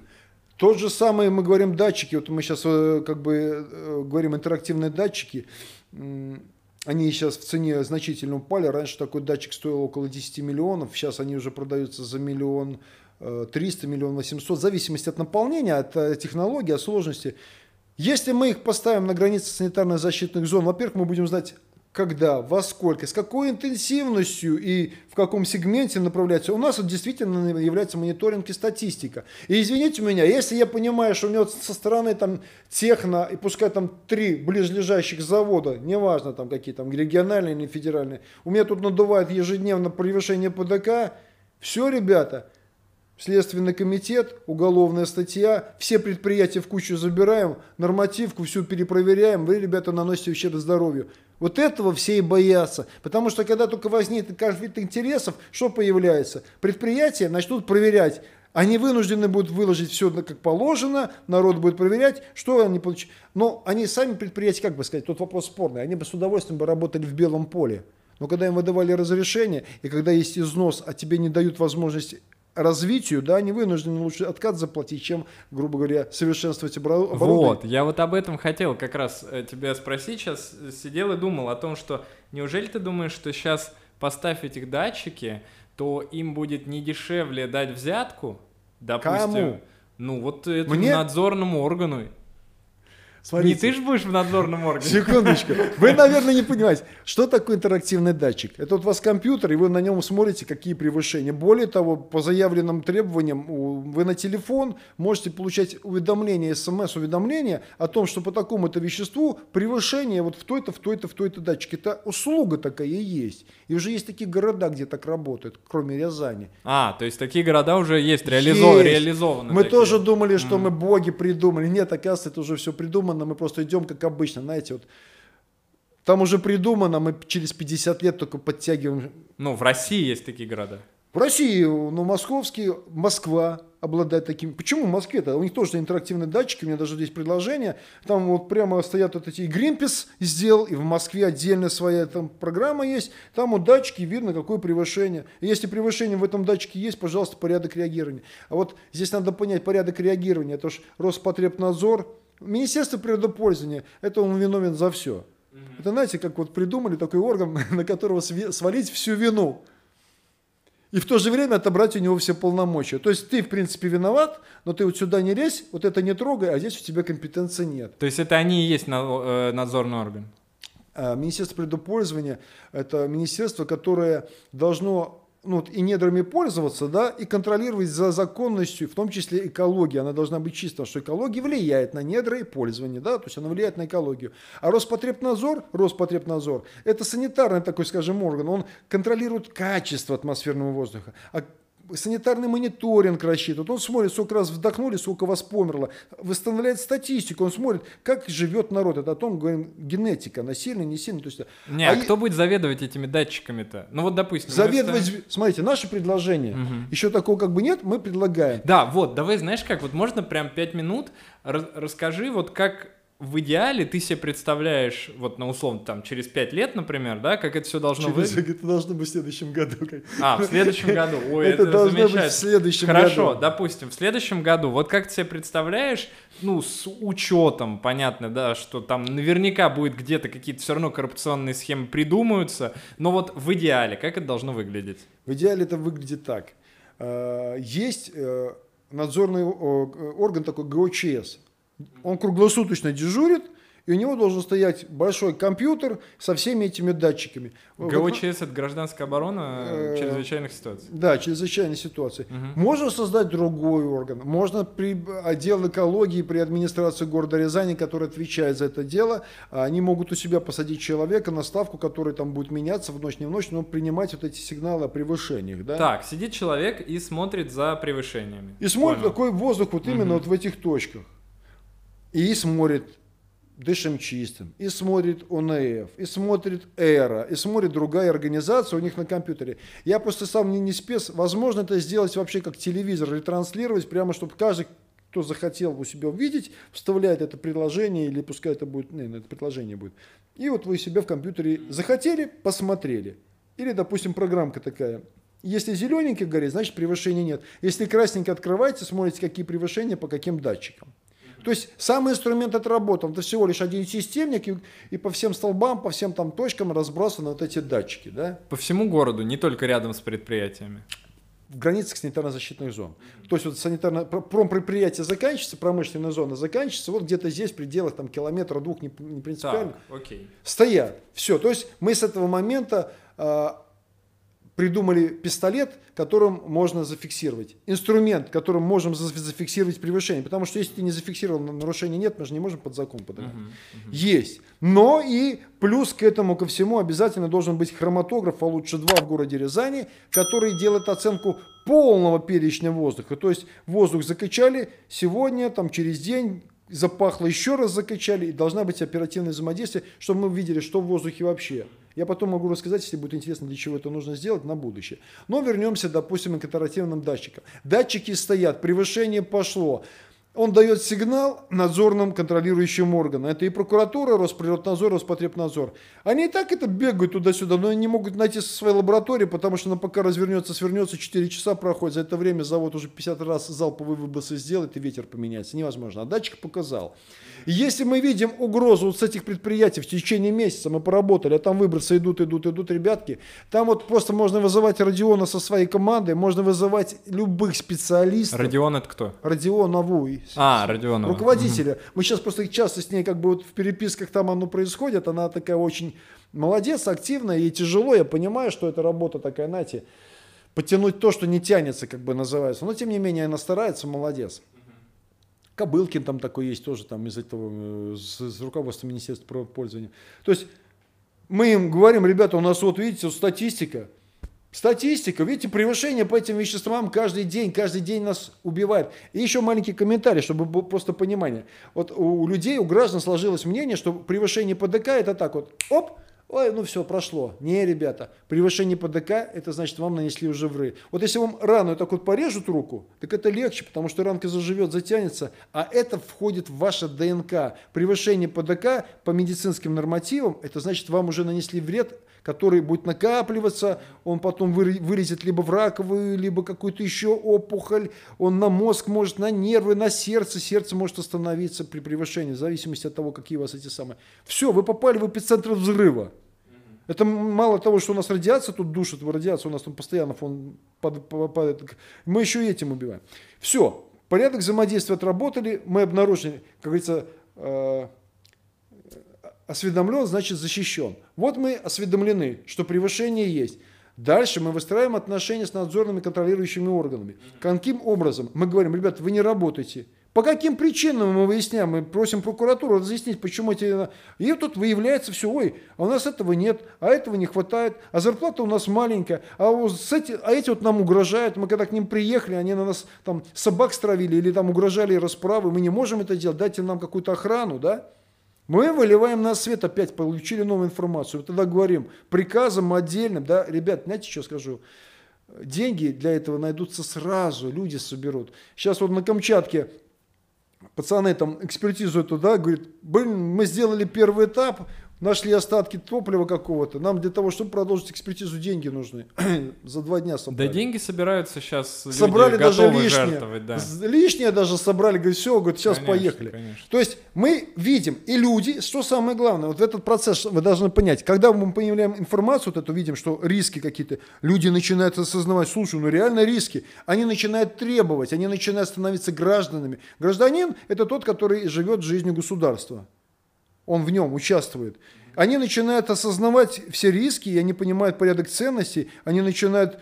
Тот же самый, мы говорим, датчики. Вот мы сейчас э, как бы э, говорим интерактивные датчики. Они сейчас в цене значительно упали. Раньше такой датчик стоил около 10 миллионов. Сейчас они уже продаются за миллион 300, э, миллион 800. В зависимости от наполнения, от технологии, от сложности. Если мы их поставим на границе санитарно-защитных зон, во-первых, мы будем знать, когда, во сколько, с какой интенсивностью и в каком сегменте направляться. У нас это действительно является мониторинг и статистика. И извините меня, если я понимаю, что у меня со стороны там техно, и пускай там три близлежащих завода, неважно там какие там региональные или федеральные, у меня тут надувает ежедневно превышение ПДК, все, ребята – Следственный комитет, уголовная статья, все предприятия в кучу забираем, нормативку всю перепроверяем, вы, ребята, наносите ущерб здоровью. Вот этого все и боятся. Потому что когда только возникнет конфликт интересов, что появляется? Предприятия начнут проверять. Они вынуждены будут выложить все как положено, народ будет проверять, что они получают. Но они сами предприятия, как бы сказать, тут вопрос спорный, они бы с удовольствием бы работали в белом поле. Но когда им выдавали разрешение, и когда есть износ, а тебе не дают возможность развитию, да, они вынуждены лучше откат заплатить, чем, грубо говоря, совершенствовать оборудование. Вот, я вот об этом хотел как раз э, тебя спросить. Сейчас сидел и думал о том, что неужели ты думаешь, что сейчас поставь этих датчики, то им будет не дешевле дать взятку, допустим, Кому? ну вот этому Мне? надзорному органу, Смотрите. Не ты же будешь в надзорном органе. Секундочку. Вы, наверное, не понимаете, что такое интерактивный датчик. Это вот у вас компьютер, и вы на нем смотрите, какие превышения. Более того, по заявленным требованиям, вы на телефон можете получать уведомления, смс-уведомления о том, что по такому-то веществу превышение вот в той-то, в той-то, в той-то датчике. Это услуга такая и есть. И уже есть такие города, где так работают, кроме Рязани. А, то есть такие города уже есть, реализов... есть. реализованы. Мы такие. тоже думали, что mm. мы боги придумали. Нет, оказывается, это уже все придумано придумано, мы просто идем как обычно, знаете, вот там уже придумано, мы через 50 лет только подтягиваем. Ну, в России есть такие города. В России, ну, московский, Москва обладает таким. Почему в Москве-то? У них тоже интерактивные датчики, у меня даже здесь предложение. Там вот прямо стоят вот эти, и Greenpeace сделал, и в Москве отдельная своя там программа есть. Там вот датчики, видно, какое превышение. И если превышение в этом датчике есть, пожалуйста, порядок реагирования. А вот здесь надо понять порядок реагирования. Это же Роспотребнадзор, Министерство природопользования, это он виновен за все. Это знаете, как вот придумали такой орган, на которого свалить всю вину. И в то же время отобрать у него все полномочия. То есть ты, в принципе, виноват, но ты вот сюда не лезь, вот это не трогай, а здесь у тебя компетенции нет. То есть это они и есть э, надзорный орган? А, министерство предупользования – это министерство, которое должно ну, и недрами пользоваться, да, и контролировать за законностью, в том числе экологии. Она должна быть чиста, что экология влияет на недра и пользование, да, то есть она влияет на экологию. А Роспотребнадзор, Роспотребнадзор, это санитарный такой, скажем, орган, он контролирует качество атмосферного воздуха. А санитарный мониторинг рассчитывает, он смотрит, сколько раз вдохнули, сколько вас померло, восстанавливает статистику, он смотрит, как живет народ. Это о том, говорим, генетика, она сильная, не сильная. То есть, не, а, а кто и... будет заведовать этими датчиками-то? Ну вот, допустим... Заведовать, ставим... смотрите, наше предложение, угу. еще такого как бы нет, мы предлагаем. Да, вот, давай, знаешь как, вот можно прям 5 минут, расскажи, вот как в идеале ты себе представляешь, вот на условно, там, через пять лет, например, да, как это все должно через, выглядеть? Это должно быть в следующем году. А, в следующем году. Ой, это, это должно быть в следующем Хорошо, году. допустим, в следующем году. Вот как ты себе представляешь, ну, с учетом, понятно, да, что там наверняка будет где-то какие-то все равно коррупционные схемы придумаются, но вот в идеале, как это должно выглядеть? В идеале это выглядит так. Э, есть э, надзорный орган такой ГОЧС, он круглосуточно дежурит, и у него должен стоять большой компьютер со всеми этими датчиками. ГОЧС – это гражданская оборона э, чрезвычайных ситуаций. Да, чрезвычайных ситуаций. Угу. Можно создать другой орган. Можно при отдел экологии при администрации города Рязани, который отвечает за это дело, они могут у себя посадить человека на ставку, который там будет меняться в ночь не в ночь, но принимать вот эти сигналы о превышениях. Да? Так, сидит человек и смотрит за превышениями. И смотрит, Понял. какой воздух вот именно угу. вот в этих точках. И смотрит дышим чистым, и смотрит ОНФ, и смотрит Эра, и смотрит другая организация у них на компьютере. Я просто сам не, не спец. Возможно, это сделать вообще как телевизор, ретранслировать, прямо чтобы каждый, кто захотел у себя увидеть, вставляет это приложение, или пускай это будет, не, это предложение будет. И вот вы себя в компьютере захотели, посмотрели. Или, допустим, программка такая. Если зелененький горит, значит превышения нет. Если красненький открываете, смотрите, какие превышения по каким датчикам. То есть сам инструмент отработан, это всего лишь один системник, и, и по всем столбам, по всем там точкам разбросаны вот эти датчики. Да? По всему городу, не только рядом с предприятиями в границах санитарно-защитных зон. То есть вот санитарно промпредприятие заканчивается, промышленная зона заканчивается, вот где-то здесь в пределах там километра двух не, не принципиально так, окей. стоят. Все, то есть мы с этого момента а, придумали пистолет, которым можно зафиксировать. Инструмент, которым можем зафиксировать превышение. Потому что если ты не зафиксировал, нарушения нет, мы же не можем под закон подавать. Uh-huh, uh-huh. Есть. Но и плюс к этому ко всему обязательно должен быть хроматограф, а лучше два в городе Рязани, который делает оценку полного перечня воздуха. То есть воздух закачали сегодня, там через день, запахло еще раз закачали, и должна быть оперативное взаимодействие, чтобы мы видели, что в воздухе вообще. Я потом могу рассказать, если будет интересно, для чего это нужно сделать на будущее. Но вернемся, допустим, к итеративным датчикам. Датчики стоят, превышение пошло. Он дает сигнал надзорным контролирующим органам. Это и прокуратура, Росприроднадзор, Роспотребнадзор. Они и так это бегают туда-сюда, но они не могут найти со своей лаборатории, потому что она пока развернется, свернется, 4 часа проходит. За это время завод уже 50 раз залповые выбросы сделает, и ветер поменяется. Невозможно. А датчик показал. Если мы видим угрозу вот с этих предприятий в течение месяца, мы поработали, а там выбросы идут, идут, идут, ребятки, там вот просто можно вызывать Родиона со своей командой, можно вызывать любых специалистов. Родион это кто? Родионову. А, Родионова. Руководителя. Мы сейчас просто часто с ней как бы вот в переписках там оно происходит, она такая очень молодец, активная, ей тяжело, я понимаю, что это работа такая, знаете, потянуть то, что не тянется, как бы называется. Но тем не менее она старается, молодец. Кобылкин там такой есть тоже там из этого, с, с руководства Министерства правопользования. То есть мы им говорим, ребята, у нас вот видите, вот статистика, Статистика, видите, превышение по этим веществам каждый день, каждый день нас убивает. И еще маленький комментарий, чтобы было просто понимание. Вот у людей, у граждан сложилось мнение, что превышение ПДК это так вот, оп, Ой, ну все, прошло. Не, ребята, превышение ПДК, это значит, вам нанесли уже вры. Вот если вам рану так вот порежут руку, так это легче, потому что ранка заживет, затянется, а это входит в ваше ДНК. Превышение ПДК по медицинским нормативам, это значит, вам уже нанесли вред, который будет накапливаться, он потом вылезет либо в раковую, либо какую-то еще опухоль, он на мозг может, на нервы, на сердце, сердце может остановиться при превышении, в зависимости от того, какие у вас эти самые. Все, вы попали в эпицентр взрыва. Это мало того, что у нас радиация тут душит, радиация у нас там постоянно фон падает, мы еще и этим убиваем. Все, порядок взаимодействия отработали, мы обнаружили, как говорится, э, осведомлен, значит защищен. Вот мы осведомлены, что превышение есть. Дальше мы выстраиваем отношения с надзорными контролирующими органами. Каким образом? Мы говорим, ребят, вы не работаете. По каким причинам мы выясняем? Мы просим прокуратуру разъяснить, почему эти... И тут выявляется все, ой, а у нас этого нет, а этого не хватает, а зарплата у нас маленькая, а, вот с эти, а эти вот нам угрожают. Мы когда к ним приехали, они на нас там собак стравили или там угрожали расправы, мы не можем это делать, дайте нам какую-то охрану, да? Мы выливаем на свет опять, получили новую информацию. Вот тогда говорим приказом отдельным, да, ребят, знаете, что скажу? Деньги для этого найдутся сразу, люди соберут. Сейчас вот на Камчатке пацаны там экспертизу эту, да, говорит, блин, мы сделали первый этап, нашли остатки топлива какого-то. Нам для того, чтобы продолжить экспертизу, деньги нужны. За два дня собрали. Да деньги собираются сейчас. Собрали люди даже готовы лишнее. да. Лишнее даже собрали. Говорит, все, говорит, сейчас Конечно, поехали. конечно. То есть мы видим, и люди, что самое главное, вот этот процесс вы должны понять, когда мы появляем информацию, вот эту видим, что риски какие-то, люди начинают осознавать, слушай, ну реально риски, они начинают требовать, они начинают становиться гражданами. Гражданин – это тот, который живет жизнью государства он в нем участвует. Они начинают осознавать все риски, и они понимают порядок ценностей, они начинают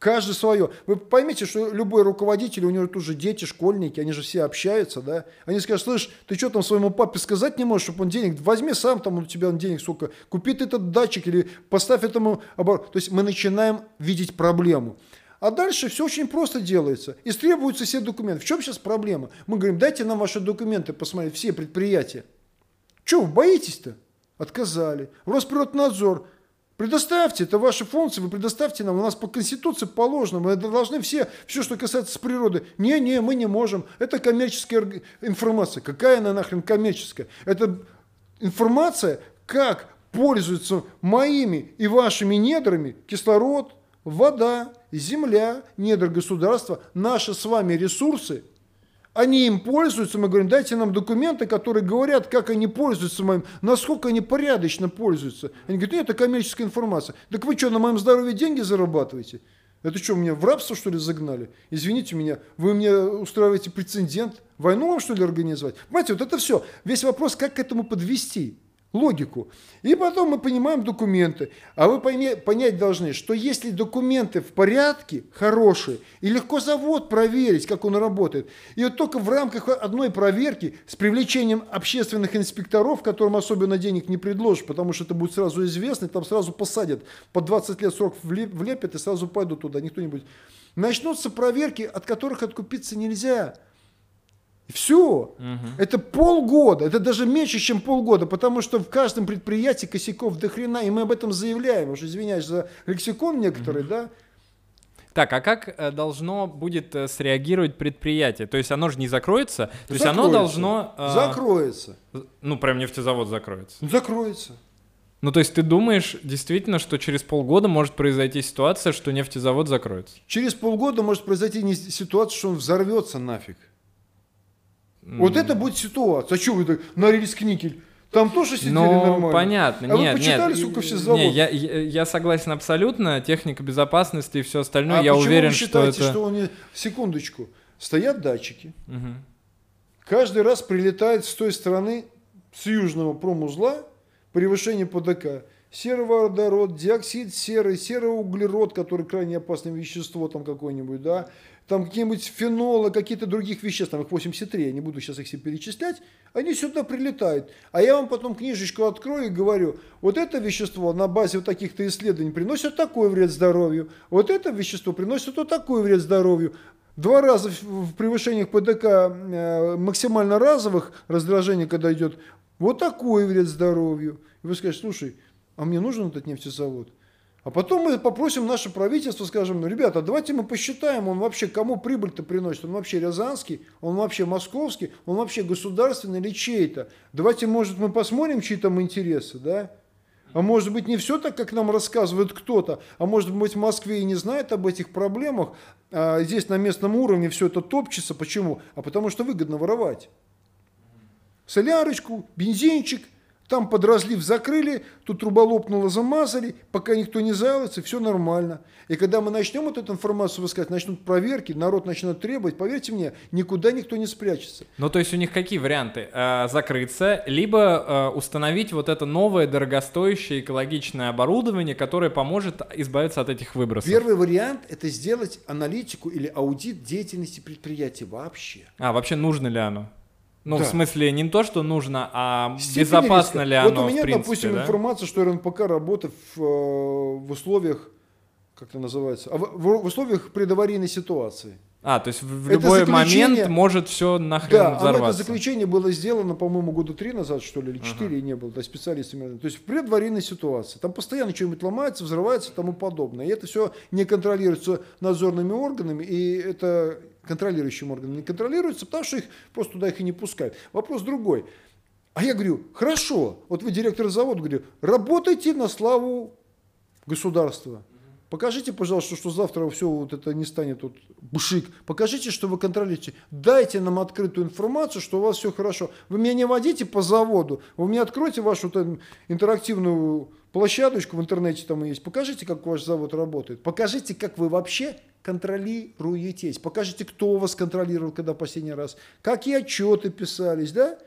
каждый свое. Вы поймите, что любой руководитель, у него тоже дети, школьники, они же все общаются, да? Они скажут, слышь, ты что там своему папе сказать не можешь, чтобы он денег, возьми сам, там у тебя денег сколько, купи ты этот датчик или поставь этому оборот. То есть мы начинаем видеть проблему. А дальше все очень просто делается. Истребуются все документы. В чем сейчас проблема? Мы говорим, дайте нам ваши документы посмотреть, все предприятия. Чего вы боитесь-то? Отказали. Росприроднадзор. Предоставьте, это ваши функции, вы предоставьте нам, у нас по Конституции положено, мы должны все, все, что касается природы. Не-не, мы не можем, это коммерческая информация. Какая она нахрен коммерческая? Это информация, как пользуются моими и вашими недрами кислород, вода, земля, недра государства, наши с вами ресурсы – они им пользуются, мы говорим, дайте нам документы, которые говорят, как они пользуются моим, насколько они порядочно пользуются. Они говорят, нет, это коммерческая информация. Так вы что, на моем здоровье деньги зарабатываете? Это что, меня в рабство, что ли, загнали? Извините меня, вы мне устраиваете прецедент? Войну вам, что ли, организовать? Понимаете, вот это все. Весь вопрос, как к этому подвести логику. И потом мы понимаем документы. А вы понять должны, что если документы в порядке, хорошие, и легко завод проверить, как он работает, и вот только в рамках одной проверки с привлечением общественных инспекторов, которым особенно денег не предложишь, потому что это будет сразу известно, и там сразу посадят, по 20 лет срок влепят и сразу пойдут туда, никто не будет. Начнутся проверки, от которых откупиться нельзя. Все. Угу. Это полгода, это даже меньше, чем полгода, потому что в каждом предприятии косяков до хрена, и мы об этом заявляем. Уже извиняюсь за лексикон некоторый, угу. да. Так, а как э, должно будет э, среагировать предприятие? То есть оно же не закроется, то закроется. есть оно должно... Э, закроется. Ну, прям нефтезавод закроется. Закроется. Ну, то есть ты думаешь действительно, что через полгода может произойти ситуация, что нефтезавод закроется? Через полгода может произойти ситуация, что он взорвется нафиг. Вот это будет ситуация. А что вы так на риск никель? Там тоже сидели ну, нормально. понятно. А нет, вы почитали, нет, сука, все заводы? Нет, я, я, я согласен абсолютно. Техника безопасности и все остальное, а я уверен, вы считаете, что это... что они... Секундочку. Стоят датчики. Угу. Каждый раз прилетает с той стороны, с южного промузла, превышение ПДК. Сероводород, диоксид серы, сероуглерод, который крайне опасное вещество там какое-нибудь, да, там какие-нибудь фенолы, какие-то других веществ, там их 83, я не буду сейчас их все перечислять, они сюда прилетают. А я вам потом книжечку открою и говорю, вот это вещество на базе вот таких-то исследований приносит такой вред здоровью, вот это вещество приносит вот такой вред здоровью. Два раза в превышениях ПДК э, максимально разовых раздражений, когда идет, вот такой вред здоровью. И вы скажете, слушай, а мне нужен этот нефтезавод? А потом мы попросим наше правительство, скажем, ну, ребята, давайте мы посчитаем, он вообще кому прибыль-то приносит, он вообще рязанский, он вообще московский, он вообще государственный или чей-то. Давайте, может, мы посмотрим, чьи там интересы, да? А может быть, не все так, как нам рассказывает кто-то, а может быть, в Москве и не знает об этих проблемах, а здесь на местном уровне все это топчется. Почему? А потому что выгодно воровать. Солярочку, бензинчик – там под разлив закрыли, тут труба лопнула, замазали, пока никто не заялся, все нормально. И когда мы начнем вот эту информацию высказать, начнут проверки, народ начнет требовать, поверьте мне, никуда никто не спрячется. Ну, то есть у них какие варианты? Э, закрыться, либо э, установить вот это новое дорогостоящее экологичное оборудование, которое поможет избавиться от этих выбросов. Первый вариант – это сделать аналитику или аудит деятельности предприятия вообще. А, вообще нужно ли оно? Ну, да. в смысле, не то, что нужно, а Степень безопасно риска. ли оно, Вот у меня, в принципе, допустим, да? информация, что РНПК работает в, э, в условиях, как это называется, а в, в условиях предаварийной ситуации. А, то есть в любой момент может все нахрен да, взорваться. Да, это заключение было сделано, по-моему, года три назад, что ли, или четыре, ага. не было, да, специалистами. То есть в предварительной ситуации. Там постоянно что-нибудь ломается, взрывается и тому подобное. И это все не контролируется надзорными органами, и это контролирующим органам не контролируется, потому что их просто туда их и не пускают. Вопрос другой. А я говорю, хорошо, вот вы директор завода, говорю, работайте на славу государства. Покажите, пожалуйста, что завтра все вот это не станет вот бушик. Покажите, что вы контролируете. Дайте нам открытую информацию, что у вас все хорошо. Вы меня не водите по заводу, вы мне откройте вашу там, интерактивную площадочку в интернете там есть. Покажите, как ваш завод работает. Покажите, как вы вообще контролируетесь. Покажите, кто вас контролировал, когда последний раз. Какие отчеты писались, да?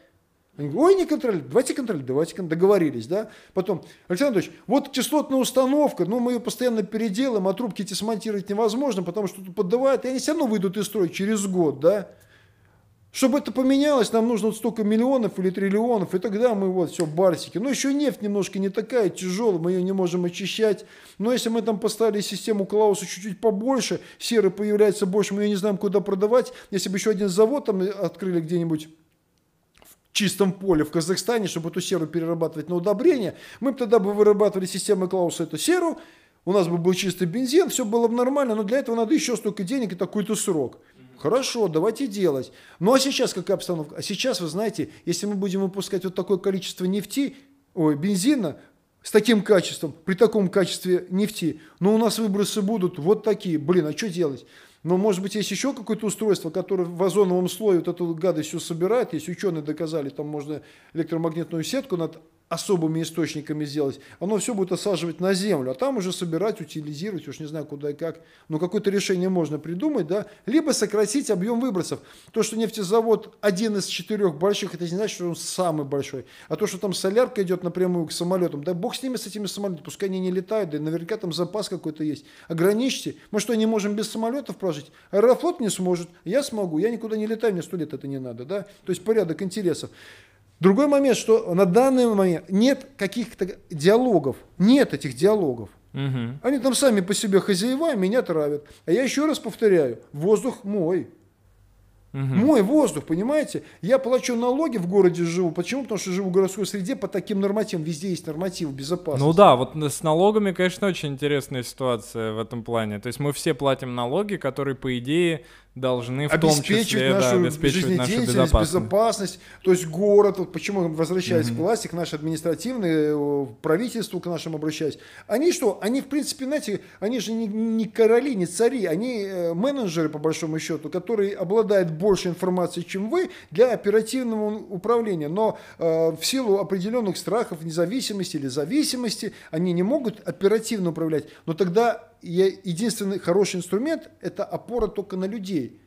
Они говорят, ой, не контролируют, давайте контролировать, давайте договорились, да. Потом, Александр Анатольевич, вот частотная установка, ну, мы ее постоянно переделаем, а трубки эти смонтировать невозможно, потому что тут поддувает, и они все равно выйдут из строя через год, да. Чтобы это поменялось, нам нужно вот столько миллионов или триллионов, и тогда мы вот все, барсики. Но еще нефть немножко не такая тяжелая, мы ее не можем очищать. Но если мы там поставили систему Клауса чуть-чуть побольше, серы появляется больше, мы ее не знаем, куда продавать. Если бы еще один завод там открыли где-нибудь чистом поле в Казахстане, чтобы эту серу перерабатывать на удобрение, мы бы тогда бы вырабатывали системой Клауса эту серу, у нас бы был чистый бензин, все было бы нормально, но для этого надо еще столько денег и такой-то срок. Хорошо, давайте делать. Ну а сейчас какая обстановка? А сейчас, вы знаете, если мы будем выпускать вот такое количество нефти, ой, бензина, с таким качеством, при таком качестве нефти, ну у нас выбросы будут вот такие. Блин, а что делать? Но, может быть, есть еще какое-то устройство, которое в озоновом слое вот эту гадость все собирает. Если ученые доказали, там можно электромагнитную сетку над особыми источниками сделать, оно все будет осаживать на землю, а там уже собирать, утилизировать, уж не знаю куда и как. Но какое-то решение можно придумать, да, либо сократить объем выбросов. То, что нефтезавод один из четырех больших, это не значит, что он самый большой. А то, что там солярка идет напрямую к самолетам, да бог с ними, с этими самолетами, пускай они не летают, да наверняка там запас какой-то есть. Ограничьте. Мы что, не можем без самолетов прожить? Аэрофлот не сможет, я смогу, я никуда не летаю, мне сто лет это не надо, да. То есть порядок интересов. Другой момент, что на данный момент нет каких-то диалогов, нет этих диалогов. Угу. Они там сами по себе хозяева, меня травят. А я еще раз повторяю, воздух мой. Угу. Мой воздух, понимаете? Я плачу налоги в городе живу. Почему? Потому что живу в городской среде по таким нормативам. Везде есть нормативы безопасности. Ну да, вот с налогами, конечно, очень интересная ситуация в этом плане. То есть мы все платим налоги, которые, по идее, должны в том числе нашу да, обеспечивать нашу безопасность. безопасность. То есть город, вот почему возвращаясь mm-hmm. к власти, к нашей административной, э, правительству, к нашим обращаясь, они что? Они, в принципе, знаете, они же не, не короли, не цари, они э, менеджеры, по большому счету, которые обладают больше информации, чем вы, для оперативного управления. Но э, в силу определенных страхов независимости или зависимости они не могут оперативно управлять. Но тогда единственный хороший инструмент – это опора только на людей.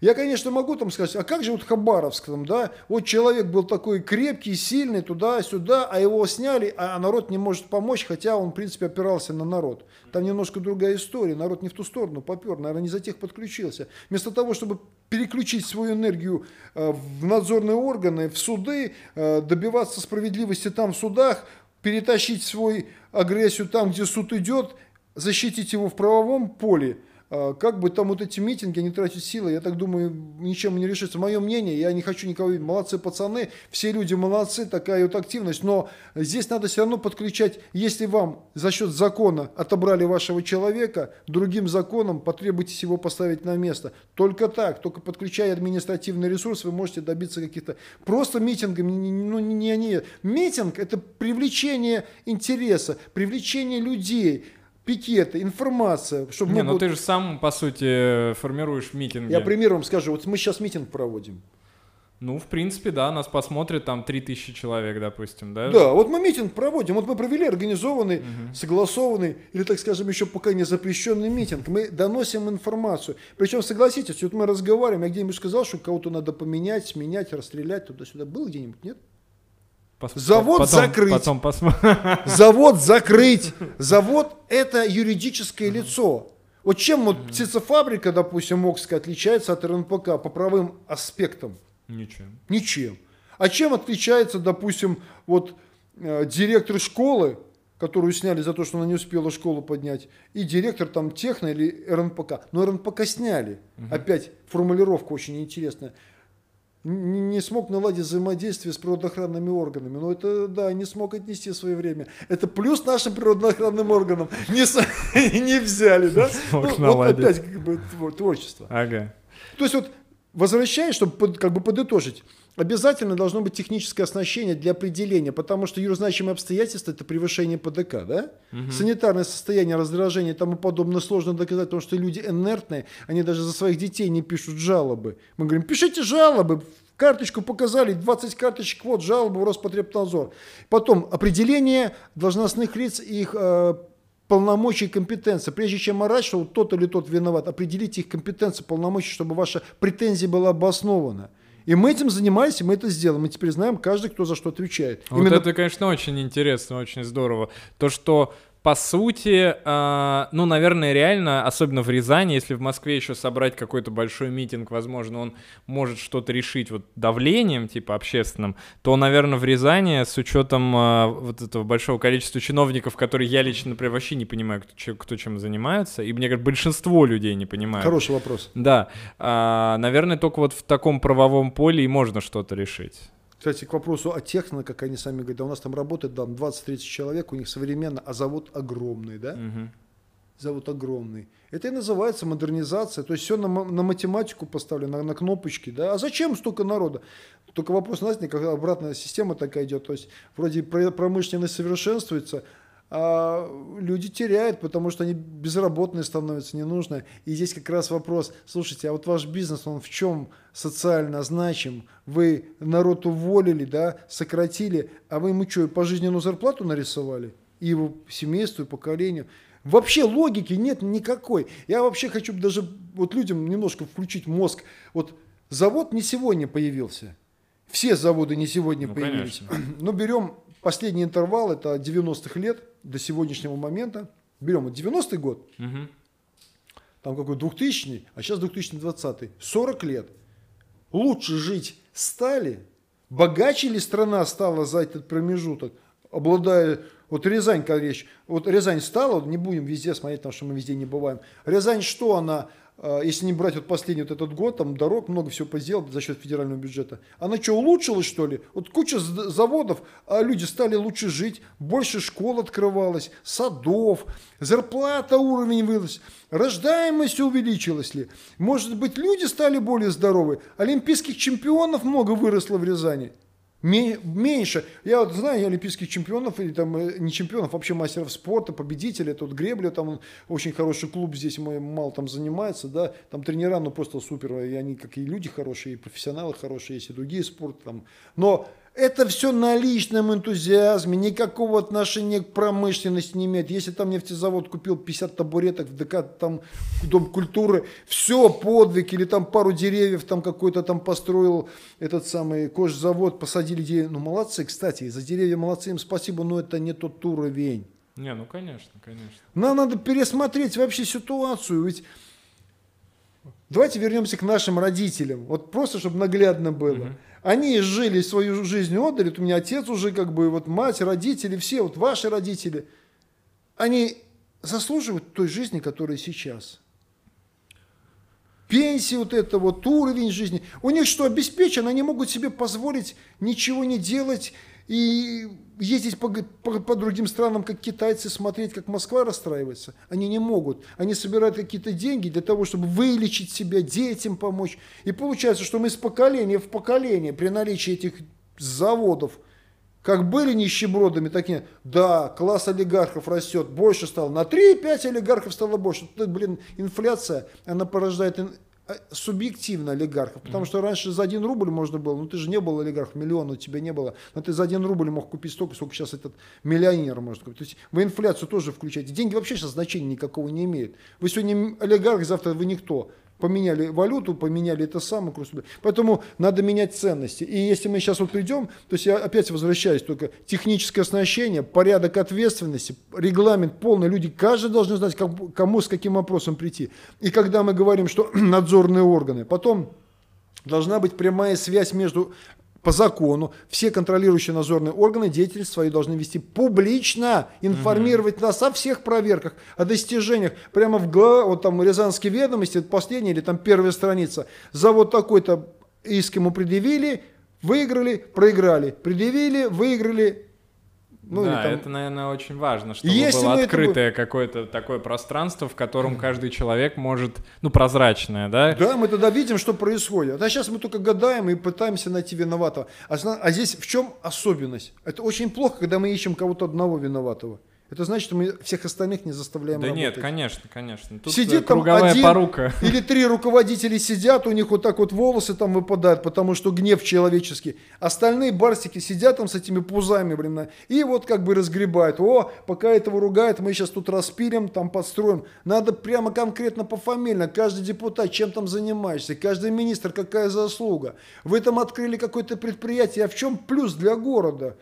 Я, конечно, могу там сказать, а как же вот Хабаровск, там, да, вот человек был такой крепкий, сильный, туда-сюда, а его сняли, а народ не может помочь, хотя он, в принципе, опирался на народ. Там немножко другая история, народ не в ту сторону попер, наверное, не за тех подключился. Вместо того, чтобы переключить свою энергию э, в надзорные органы, в суды, э, добиваться справедливости там в судах, перетащить свою агрессию там, где суд идет, защитить его в правовом поле, а, как бы там вот эти митинги, они тратят силы, я так думаю, ничем не решится. Мое мнение, я не хочу никого видеть, молодцы пацаны, все люди молодцы, такая вот активность, но здесь надо все равно подключать, если вам за счет закона отобрали вашего человека, другим законом потребуйтесь его поставить на место. Только так, только подключая административный ресурс, вы можете добиться каких-то... Просто митингами, ну не они. Митинг – это привлечение интереса, привлечение людей, пикеты, информация, чтобы... Не, ну будут... ты же сам, по сути, формируешь митинги. Я пример вам скажу. Вот мы сейчас митинг проводим. Ну, в принципе, да, нас посмотрит там 3000 человек, допустим, да? Да, вот мы митинг проводим, вот мы провели организованный, угу. согласованный, или, так скажем, еще пока не запрещенный митинг. Мы доносим информацию. Причем, согласитесь, вот мы разговариваем, я где-нибудь сказал, что кого-то надо поменять, сменять, расстрелять туда-сюда. Было где-нибудь, нет? Пос Завод потом, закрыть. Потом посмотрим. Завод закрыть. Завод это юридическое лицо. Вот чем вот птицефабрика, допустим, Мокска отличается от РНПК по правым аспектам? Ничем. Ничем. А чем отличается, допустим, вот э, директор школы, которую сняли за то, что она не успела школу поднять, и директор там техно или РНПК. Но РНПК сняли. Угу. Опять формулировка очень интересная. Не, смог наладить взаимодействие с природоохранными органами. Но это, да, не смог отнести в свое время. Это плюс нашим природоохранным органам не, не взяли, да? Ну, вот опять как бы творчество. Ага. То есть вот Возвращаясь, чтобы под, как бы подытожить, обязательно должно быть техническое оснащение для определения, потому что юрозначимые обстоятельства – это превышение ПДК, да? Угу. Санитарное состояние, раздражение и тому подобное сложно доказать, потому что люди инертные, они даже за своих детей не пишут жалобы. Мы говорим, пишите жалобы, карточку показали, 20 карточек, вот жалобы в Роспотребнадзор. Потом определение должностных лиц, их э, полномочий и компетенции. Прежде чем орать, что вот тот или тот виноват, определите их компетенции, полномочия, чтобы ваша претензия была обоснована. И мы этим занимались, и мы это сделаем. Мы теперь знаем каждый, кто за что отвечает. Вот Именно... это, конечно, очень интересно, очень здорово. То, что по сути, э, ну, наверное, реально, особенно в Рязани, если в Москве еще собрать какой-то большой митинг, возможно, он может что-то решить вот давлением, типа общественным, то, наверное, в Рязани с учетом э, вот этого большого количества чиновников, которые я лично, например, вообще не понимаю, кто, кто чем занимается, и мне кажется, большинство людей не понимают. Хороший вопрос. Да, э, наверное, только вот в таком правовом поле и можно что-то решить. Кстати, к вопросу о техно, как они сами говорят, да у нас там работает там 20-30 человек, у них современно, а завод огромный, да? Угу. Завод огромный. Это и называется модернизация. То есть все на, на математику поставлено, на, на кнопочки. Да? А зачем столько народа? Только вопрос, знаете, как обратная система такая идет. То есть вроде промышленность совершенствуется, а люди теряют, потому что они безработные становятся, ненужные. И здесь как раз вопрос, слушайте, а вот ваш бизнес, он в чем социально значим? Вы народ уволили, да, сократили, а вы ему что, пожизненную зарплату нарисовали? И его семейству, и поколению? Вообще логики нет никакой. Я вообще хочу даже вот людям немножко включить мозг. Вот завод не сегодня появился. Все заводы не сегодня ну, появились. Конечно. Но берем последний интервал, это 90-х лет до сегодняшнего момента. Берем вот 90-й год, угу. там какой 2000 а сейчас 2020 40 лет. Лучше жить стали, богаче ли страна стала за этот промежуток, обладая вот Рязань, как речь, вот Рязань стала, не будем везде смотреть, потому что мы везде не бываем. Рязань что она если не брать вот последний вот этот год, там дорог много всего сделал за счет федерального бюджета. Она что, улучшилась что ли? Вот куча заводов, а люди стали лучше жить, больше школ открывалось, садов, зарплата уровень вырос, рождаемость увеличилась ли? Может быть, люди стали более здоровы? Олимпийских чемпионов много выросло в Рязани. Меньше. Я вот знаю олимпийских чемпионов, или там э, не чемпионов, вообще мастеров спорта, победителей. Тут Гребля, там очень хороший клуб здесь, мой мало там занимается, да. Там тренера, ну просто супер, и они как и люди хорошие, и профессионалы хорошие, есть и другие спорты там. Но это все на личном энтузиазме, никакого отношения к промышленности не имеет. Если там нефтезавод купил 50 табуреток в ДК, там Дом культуры, все подвиг, или там пару деревьев там какой-то там построил этот самый кожзавод, посадили деревья. Ну, молодцы, кстати, за деревья молодцы, им спасибо, но это не тот уровень. Не, ну конечно, конечно. Нам надо пересмотреть вообще ситуацию, ведь Давайте вернемся к нашим родителям. Вот просто, чтобы наглядно было. Угу. Они жили свою жизнь, отдали. Вот у меня отец уже как бы, вот мать, родители, все, вот ваши родители. Они заслуживают той жизни, которая сейчас. Пенсии, вот это вот уровень жизни. У них что, обеспечено? Они могут себе позволить ничего не делать и ездить по, по, по другим странам, как китайцы, смотреть, как Москва расстраивается. Они не могут. Они собирают какие-то деньги для того, чтобы вылечить себя, детям помочь. И получается, что мы из поколения в поколение при наличии этих заводов, как были нищебродами, такие, да, класс олигархов растет, больше стало, на 3-5 олигархов стало больше. Тут, блин, инфляция, она порождает субъективно олигархов, потому mm-hmm. что раньше за один рубль можно было, ну ты же не был олигарх, миллиона у тебя не было, но ты за один рубль мог купить столько, сколько сейчас этот миллионер может купить. То есть вы инфляцию тоже включаете. Деньги вообще сейчас значения никакого не имеют. Вы сегодня олигарх, завтра вы никто поменяли валюту, поменяли это самое. Поэтому надо менять ценности. И если мы сейчас вот придем, то есть я опять возвращаюсь, только техническое оснащение, порядок ответственности, регламент полный, люди, каждый должен знать, как, кому с каким вопросом прийти. И когда мы говорим, что надзорные органы, потом должна быть прямая связь между по закону все контролирующие надзорные органы деятельность свою должны вести публично, информировать нас о всех проверках, о достижениях. Прямо в вот там Рязанские ведомости, это последняя или там первая страница, за вот такой-то иск ему предъявили, выиграли, проиграли, предъявили, выиграли, ну, да, там... это, наверное, очень важно, чтобы Если было открытое это... какое-то такое пространство, в котором каждый человек может, ну, прозрачное, да? Да, мы тогда видим, что происходит. А сейчас мы только гадаем и пытаемся найти виноватого. А, а здесь в чем особенность? Это очень плохо, когда мы ищем кого-то одного виноватого. Это значит, что мы всех остальных не заставляем да работать. нет, конечно, конечно. Тут Сидит там один порука. или три руководителя сидят, у них вот так вот волосы там выпадают, потому что гнев человеческий. Остальные барсики сидят там с этими пузами, блин, и вот как бы разгребают. О, пока этого ругают, мы сейчас тут распилим, там подстроим. Надо прямо конкретно пофамильно, каждый депутат, чем там занимаешься, каждый министр, какая заслуга. Вы там открыли какое-то предприятие, а в чем плюс для города?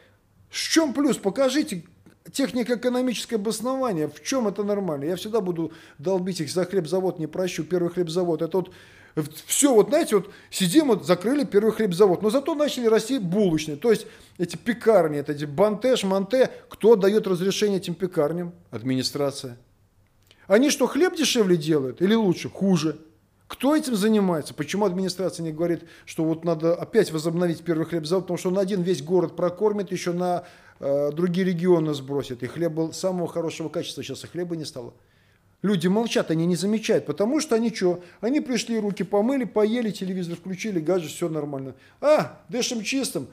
В чем плюс? Покажите, технико-экономическое обоснование, в чем это нормально? Я всегда буду долбить их за хлебзавод, не прощу, первый хлебзавод. Это вот все, вот знаете, вот сидим, вот закрыли первый хлебзавод, но зато начали расти булочные. То есть эти пекарни, это эти бантеш, манте, кто дает разрешение этим пекарням? Администрация. Они что, хлеб дешевле делают или лучше? Хуже. Кто этим занимается? Почему администрация не говорит, что вот надо опять возобновить первый хлебзавод, потому что он один весь город прокормит, еще на другие регионы сбросят. И хлеб был самого хорошего качества, сейчас и хлеба не стало. Люди молчат, они не замечают, потому что они что? Они пришли, руки помыли, поели, телевизор включили, гаджет, все нормально. А, дышим чистым.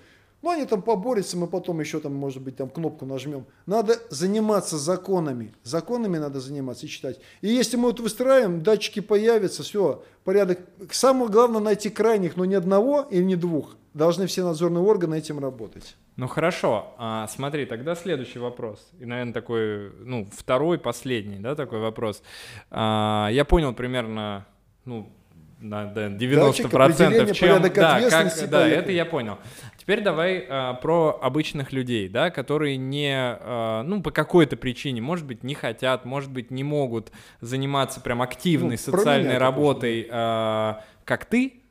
Ну, они там поборются, мы потом еще там, может быть, там кнопку нажмем. Надо заниматься законами. Законами надо заниматься и читать. И если мы вот выстраиваем, датчики появятся, все, порядок. Самое главное найти крайних, но не одного или не двух. Должны все надзорные органы этим работать. Ну хорошо, а, смотри, тогда следующий вопрос. И, наверное, такой, ну, второй, последний, да, такой вопрос. А, я понял примерно, ну, на да, 90% процентов, чем... Да, как, да, это я понял. Теперь давай а, про обычных людей, да, которые не, а, ну, по какой-то причине, может быть, не хотят, может быть, не могут заниматься прям активной ну, социальной работой, а, как ты,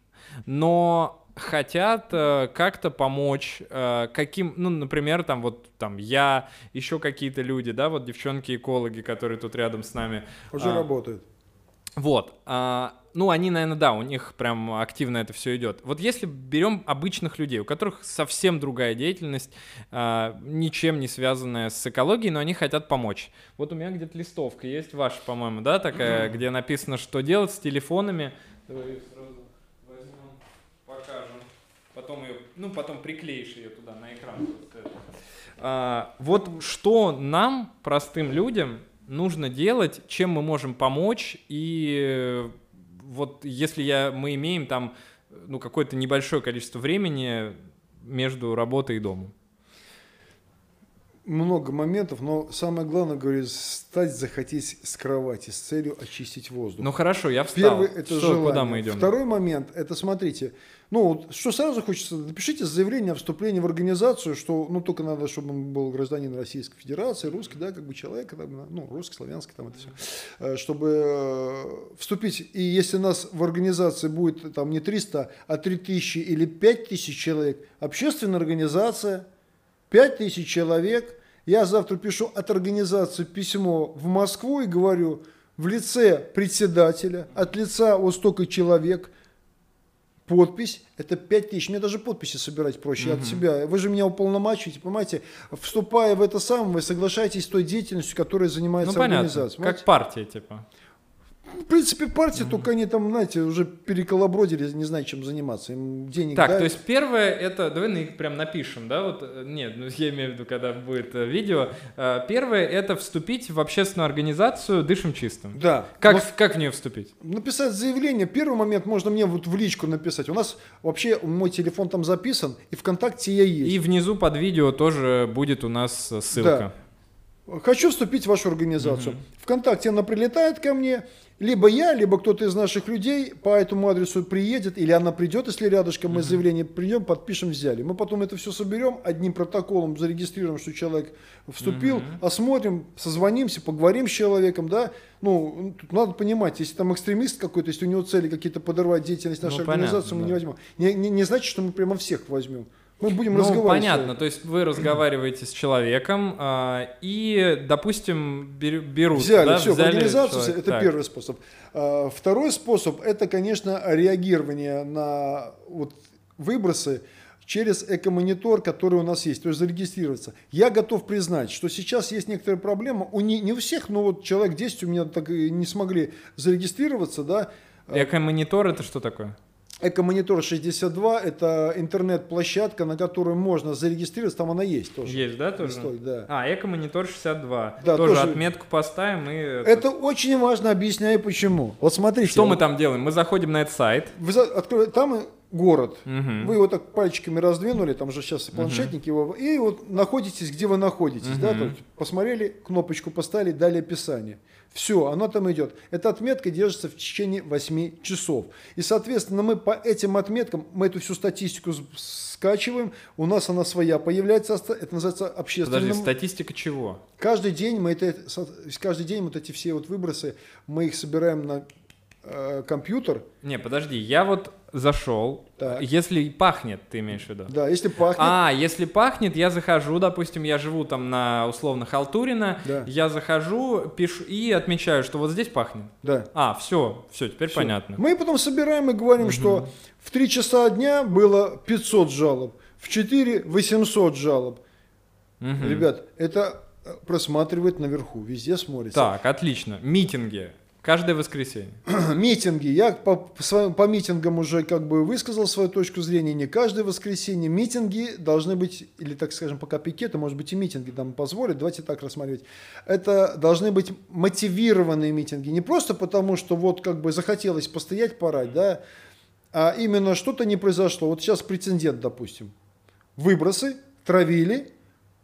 но хотят э, как-то помочь, э, каким, ну, например, там вот там я, еще какие-то люди, да, вот девчонки-экологи, которые тут рядом с нами. Уже а, работают. Вот, а, ну, они, наверное, да, у них прям активно это все идет. Вот если берем обычных людей, у которых совсем другая деятельность, а, ничем не связанная с экологией, но они хотят помочь. Вот у меня где-то листовка есть ваша, по-моему, да, такая, где написано, что делать с телефонами. Давай сразу потом ее, ну, потом приклеишь ее туда на экран. А, вот что нам, простым людям, нужно делать, чем мы можем помочь, и вот если я, мы имеем там ну, какое-то небольшое количество времени между работой и домом много моментов, но самое главное, говорю, встать, захотеть с кровати с целью очистить воздух. Ну хорошо, я встал. Первый это что, желание. Куда мы идем? Второй момент, это смотрите, ну что сразу хочется, напишите заявление о вступлении в организацию, что, ну только надо, чтобы он был гражданин Российской Федерации, русский, да, как бы человек, ну русский, славянский, там это все, э, чтобы э, вступить. И если нас в организации будет там не 300, а 3000 или 5000 человек, общественная организация – 5 тысяч человек. Я завтра пишу от организации письмо в Москву и говорю в лице председателя, от лица вот столько человек, подпись, это 5 тысяч. Мне даже подписи собирать проще угу. от себя. Вы же меня уполномачиваете, понимаете? Вступая в это самое, вы соглашаетесь с той деятельностью, которой занимается ну, понятно. организация. Понимаете? Как партия, типа. В принципе, партии, только они там, знаете, уже переколобродили, не знаю, чем заниматься. Им денег Так, дают. то есть первое это, давай на их прям напишем, да, вот, э, нет, ну я имею в виду, когда будет э, видео. Э, Первое это вступить в общественную организацию «Дышим чистым». Да. Как, Но как в нее вступить? написать заявление. Первый момент можно мне вот в личку написать. У нас вообще мой телефон там записан, и ВКонтакте я есть. И внизу под видео тоже будет у нас ссылка. Хочу вступить в вашу организацию. ВКонтакте она прилетает ко мне, либо я, либо кто-то из наших людей по этому адресу приедет, или она придет, если рядышком мы заявление придем, подпишем, взяли. Мы потом это все соберем, одним протоколом зарегистрируем, что человек вступил, осмотрим, созвонимся, поговорим с человеком, да. Ну, тут надо понимать, если там экстремист какой-то, если у него цели какие-то подорвать деятельность Ну, нашей понятно, организации, мы да. не возьмем. Не, не- не значит, что мы прямо всех возьмем. Мы будем Ну, разговаривать. понятно, то есть вы разговариваете с человеком а, и, допустим, бер- берут, Взяли, да, все, взяли организацию, человека. это Так. первый способ. А, Второй способ, это, конечно, реагирование на вот выбросы через экомонитор, который у нас есть, то есть зарегистрироваться. Я готов признать, что сейчас есть некоторая проблема, у не, не у всех, но вот человек 10 у меня так и не смогли зарегистрироваться, да, Эко-монитор это что такое? Экомонитор 62 это интернет-площадка, на которую можно зарегистрироваться, там она есть тоже. Есть, да, тоже? Листой, да. А, Эко-монитор 62. Да, тоже, тоже- отметку поставим и... Это очень важно, объясняю почему. Вот смотрите. Что мы вот там делаем? Мы заходим на этот сайт. Вы за- открой- там и город. Мгм. Вы его так пальчиками раздвинули, там же сейчас планшетники его, и вот находитесь, где вы находитесь, да, то есть посмотрели, кнопочку поставили, дали описание. Все, оно там идет. Эта отметка держится в течение 8 часов. И, соответственно, мы по этим отметкам, мы эту всю статистику скачиваем, у нас она своя появляется, это называется общественным. Подожди, статистика чего? Каждый день мы это, каждый день вот эти все вот выбросы, мы их собираем на э, компьютер, Не, подожди, я вот зашел. Так. Если пахнет, ты имеешь в виду? да, если пахнет, А, если пахнет, я захожу, допустим, я живу там на условно Халтурина, Да. я захожу, пишу и отмечаю, что вот здесь пахнет. да. А, все, все, теперь Всё. понятно. Мы потом собираем и говорим, что в 3 часа дня было 500 жалоб, в 4 800 жалоб. Мгм. Ребят, это э, просматривает наверху, везде смотрится. Так, отлично. Митинги. Каждое воскресенье. Митинги. Я по, по своим- по митингам уже как бы высказал свою точку зрения. Не каждое воскресенье митинги должны быть, или так скажем, пока пикеты, может быть и митинги нам позволят, давайте так рассматривать. Это должны быть мотивированные митинги. Не просто потому, что вот как бы захотелось постоять, порать, да, а именно что-то не произошло. Вот сейчас прецедент, допустим. Выбросы, травили,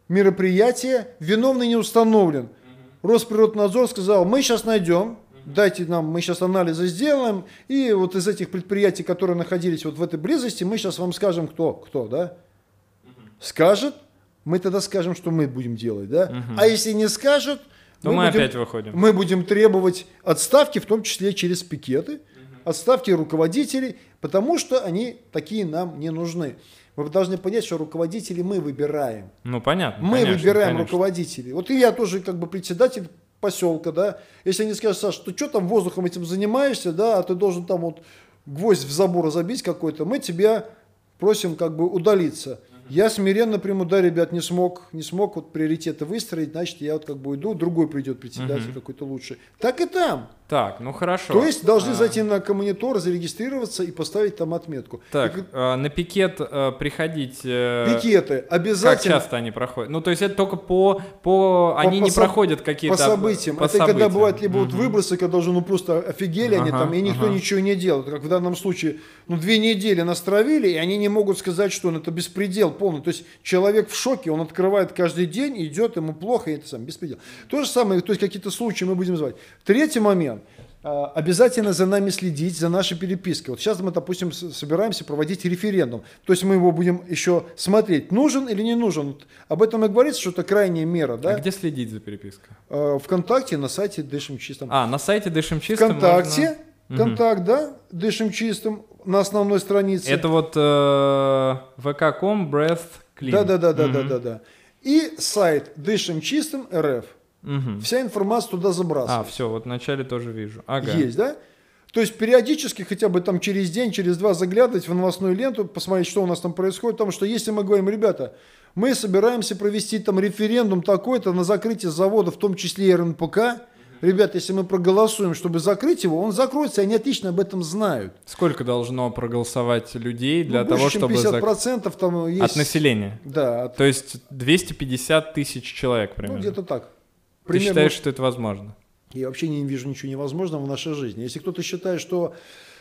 мероприятие, виновный не установлен. Росприроднадзор сказал, мы сейчас найдем, дайте нам, мы сейчас анализы сделаем, и вот из этих предприятий, которые находились вот в этой близости, мы сейчас вам скажем, кто, кто, да? Скажет, мы тогда скажем, что мы будем делать, да? А если не скажет, То мы будем- опять выходим. мы будем требовать отставки, в том числе через пикеты, отставки руководителей, потому что они такие нам не нужны. Вы должны понять, что руководителей мы выбираем. Ну, понятно. Мы конечно, выбираем конечно. руководителей. Вот и я тоже как бы председатель поселка, да. Если они скажут, Саш, ты что там воздухом этим занимаешься, да, а ты должен там вот гвоздь в забор забить какой-то, мы тебя просим как бы удалиться. Я смиренно приму, да, ребят, не смог, не смог вот приоритеты выстроить, значит, я вот как бы уйду, другой придет председатель какой-то лучше. Так и там. Так, ну хорошо. То есть должны А, зайти на коммунитор, зарегистрироваться и поставить там отметку. Так, И а, на пикет а, приходить... э, Пикеты Как обязательно. часто они проходят? Ну, то есть это только по... по... Они по не со- проходят какие-то... По событиям. по это когда событиям. бывают либо вот Мгм. выбросы, когда уже ну просто офигели они Ага, там, и никто ага. ничего не делает. Как в данном случае, ну две недели нас травили, и они не могут сказать, что ну, это беспредел полный. То есть человек в шоке, он открывает каждый день, идет, ему плохо, и это сам беспредел. То же самое, то есть какие-то случаи мы будем звать. Третий момент. А, Обязательно за нами следить, за нашей перепиской. Вот сейчас мы, допустим, собираемся проводить референдум. То есть мы его будем еще смотреть, нужен или не нужен. Вот Об этом и говорится, что это крайняя мера. Да? А где следить за перепиской? Э, ВКонтакте на сайте Дышим Чистым. А, на сайте Дышим Чисто ВКонтакте, можно- контакт, да, Дышим Чистым на основной странице. Это вот э, vk.com breath clean. Да, да, да, да, да, да, да. И сайт Дышим Чистым РФ. Мгм. Вся информация туда А, забрасывается. все, вот вначале тоже вижу. Ага. Есть, да? То есть периодически, хотя бы там через день, через два заглядывать в новостную ленту, посмотреть, что у нас там происходит. Потому что если мы говорим, ребята, мы собираемся провести там референдум такой-то на закрытие завода, в том числе и РНПК, Ребята, если мы проголосуем, чтобы закрыть его, он закроется, и они отлично об этом знают. Сколько должно проголосовать людей для ну, того, больше, чтобы... чем 50% зак... там есть... От населения? Да. От... То есть 250 тысяч человек примерно? Ну, где-то так. Примерно... Ты считаешь, что это возможно? Я вообще не вижу ничего невозможного в нашей жизни. Если кто-то считает, что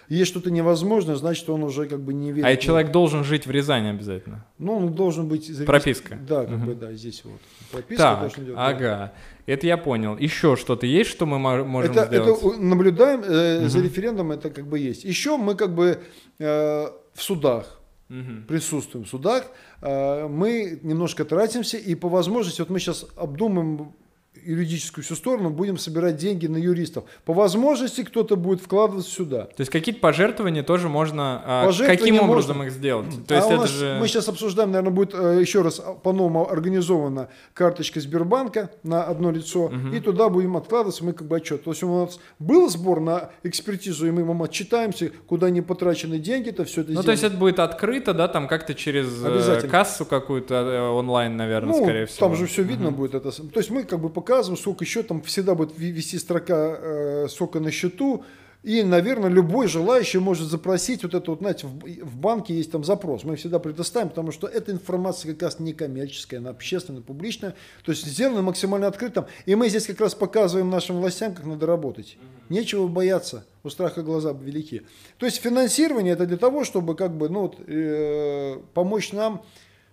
есть что-то невозможное, значит, он уже как бы не верит. А человек должен жить в Рязани обязательно? Ну, он должен быть... Зарегистр... Прописка? Да, как угу. бы, да, здесь вот. Прописка так, должен делать. ага. Да. Это я понял. Еще что-то есть, что мы можем это, сделать? Это наблюдаем э, угу. за референдумом, это как бы есть. Еще мы как бы э, в судах угу. присутствуем в судах, э, мы немножко тратимся, и по возможности, вот мы сейчас обдумаем юридическую всю сторону, будем собирать деньги на юристов. По возможности кто-то будет вкладываться сюда. То есть какие-то пожертвования тоже можно... А пожертвования каким образом можно... их сделать? То есть а это же... Мы сейчас обсуждаем, наверное, будет э, еще раз по-новому организована карточка Сбербанка на одно лицо, угу. и туда будем откладываться, мы как бы отчет. То есть у нас был сбор на экспертизу, и мы вам отчитаемся, куда не потрачены деньги, то все это Ну, то есть это будет открыто, да, там как-то через э, кассу какую-то э, онлайн, наверное, ну, скорее всего. там же все видно угу. будет. Это. То есть мы как бы показываем, сколько еще там всегда будет вести строка э, сколько на счету. И, наверное, любой желающий может запросить вот это вот, знаете, в, в банке есть там запрос. Мы всегда предоставим, потому что эта информация как раз не коммерческая, она общественная, публичная. То есть сделана максимально открытым. И мы здесь как раз показываем нашим властям, как надо работать. Нечего бояться, у страха глаза велики. То есть финансирование это для того, чтобы как бы, ну, вот, э, помочь нам,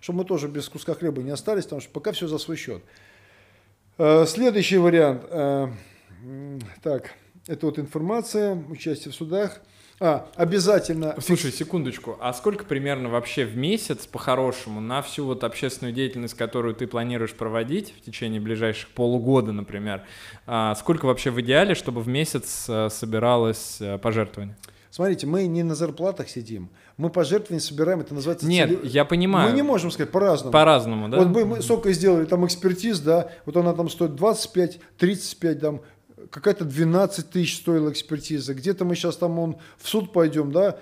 чтобы мы тоже без куска хлеба не остались, потому что пока все за свой счет. Э, следующий вариант. Э, так, это вот информация, участие в судах. А, обязательно. Слушай, секундочку. А сколько примерно вообще в месяц, по-хорошему, на всю вот общественную деятельность, которую ты планируешь проводить в течение ближайших полугода, например, а сколько вообще в идеале, чтобы в месяц э, собиралось пожертвование? Смотрите, мы не на зарплатах сидим, мы пожертвования собираем, это называется... Нет, цели... я понимаю. Мы не можем сказать по-разному. По-разному, да? Вот мы, мы сколько сделали там экспертиз, да, вот она там стоит 25, 35, там, какая-то 12 тысяч стоила экспертиза, где-то мы сейчас там он, в суд пойдем, да.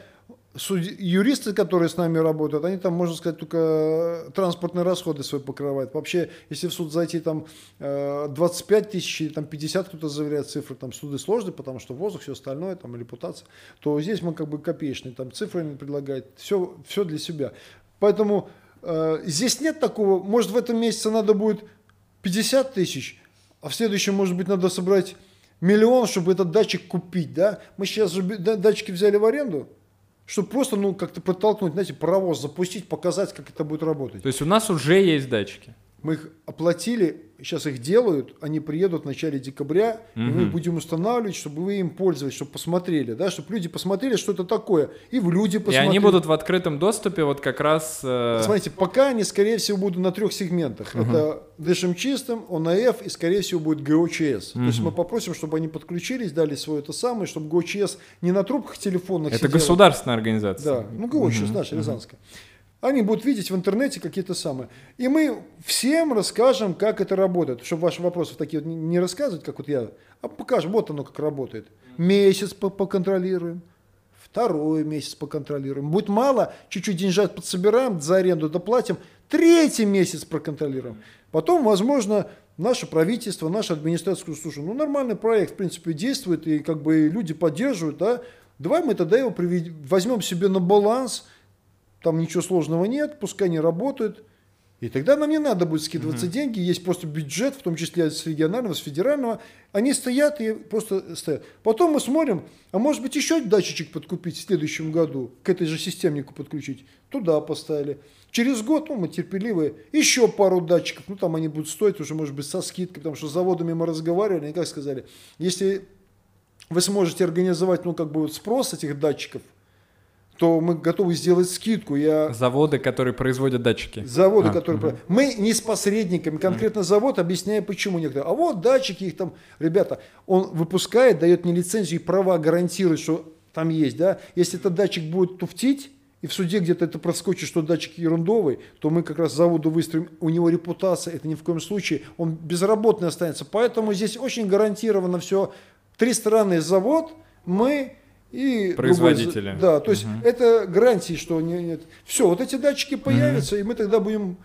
Юристы, которые с нами работают, они там, можно сказать, только транспортные расходы свои покрывают. Вообще, если в суд зайти там 25 э, тысяч или там 50 кто-то заверяет цифры, там суды сложные, потому что воздух, все остальное, там репутация, то здесь мы как бы копеечные, там цифры предлагают, все, все для себя. Поэтому э, здесь нет такого, может в этом месяце надо будет 50 тысяч, а в следующем, может быть, надо собрать миллион, чтобы этот датчик купить, да? Мы сейчас же датчики взяли в аренду, чтобы просто, ну, как-то подтолкнуть, знаете, паровоз запустить, показать, как это будет работать. То есть у нас уже есть датчики? Мы их оплатили, сейчас их делают, они приедут в начале декабря, угу. и мы будем устанавливать, чтобы вы им пользовались, чтобы посмотрели, да, чтобы люди посмотрели, что это такое, и в люди посмотрели. И они будут в открытом доступе вот как раз... Э... Смотрите, пока они, скорее всего, будут на трех сегментах. Угу. Это дышим чистым, ОНФ и, скорее всего, будет ГОЧС. Угу. То есть мы попросим, чтобы они подключились, дали свое это самое, чтобы ГОЧС не на трубках телефонных Это сидел. государственная организация. Да, ну ГОЧС угу. наша, Рязанская. Они будут видеть в интернете какие-то самые. И мы всем расскажем, как это работает. Чтобы ваши вопросы такие вот не рассказывать, как вот я, а покажем, вот оно как работает. Месяц поконтролируем, второй месяц поконтролируем. Будет мало, чуть-чуть деньжат подсобираем, за аренду доплатим, третий месяц проконтролируем. Потом, возможно, наше правительство, наша администрация слушай, ну нормальный проект, в принципе, действует, и как бы люди поддерживают, да, давай мы тогда его приведем, возьмем себе на баланс, там ничего сложного нет, пускай они работают. И тогда нам не надо будет скидываться mm-hmm. деньги, есть просто бюджет, в том числе с регионального, с федерального. Они стоят и просто стоят. Потом мы смотрим, а может быть еще датчик подкупить в следующем году, к этой же системнику подключить. Туда поставили. Через год, ну, мы терпеливые, еще пару датчиков, ну, там они будут стоить уже, может быть, со скидкой, потому что с заводами мы разговаривали, они как сказали, если вы сможете организовать, ну, как бы вот спрос этих датчиков, то мы готовы сделать скидку. Я... Заводы, которые производят датчики. Заводы, а, которые... Угу. Мы не с посредниками, конкретно угу. завод, объясняя, почему некоторые. А вот датчики их там, ребята, он выпускает, дает мне лицензию и права гарантирует, что там есть, да. Если этот датчик будет туфтить, и в суде где-то это проскочит, что датчик ерундовый, то мы как раз заводу выстроим, у него репутация, это ни в коем случае, он безработный останется. Поэтому здесь очень гарантированно все. Три стороны завод, мы и производители. Другой, да, то есть угу. это гарантии, что не, нет. Все, вот эти датчики появятся, угу. и мы тогда будем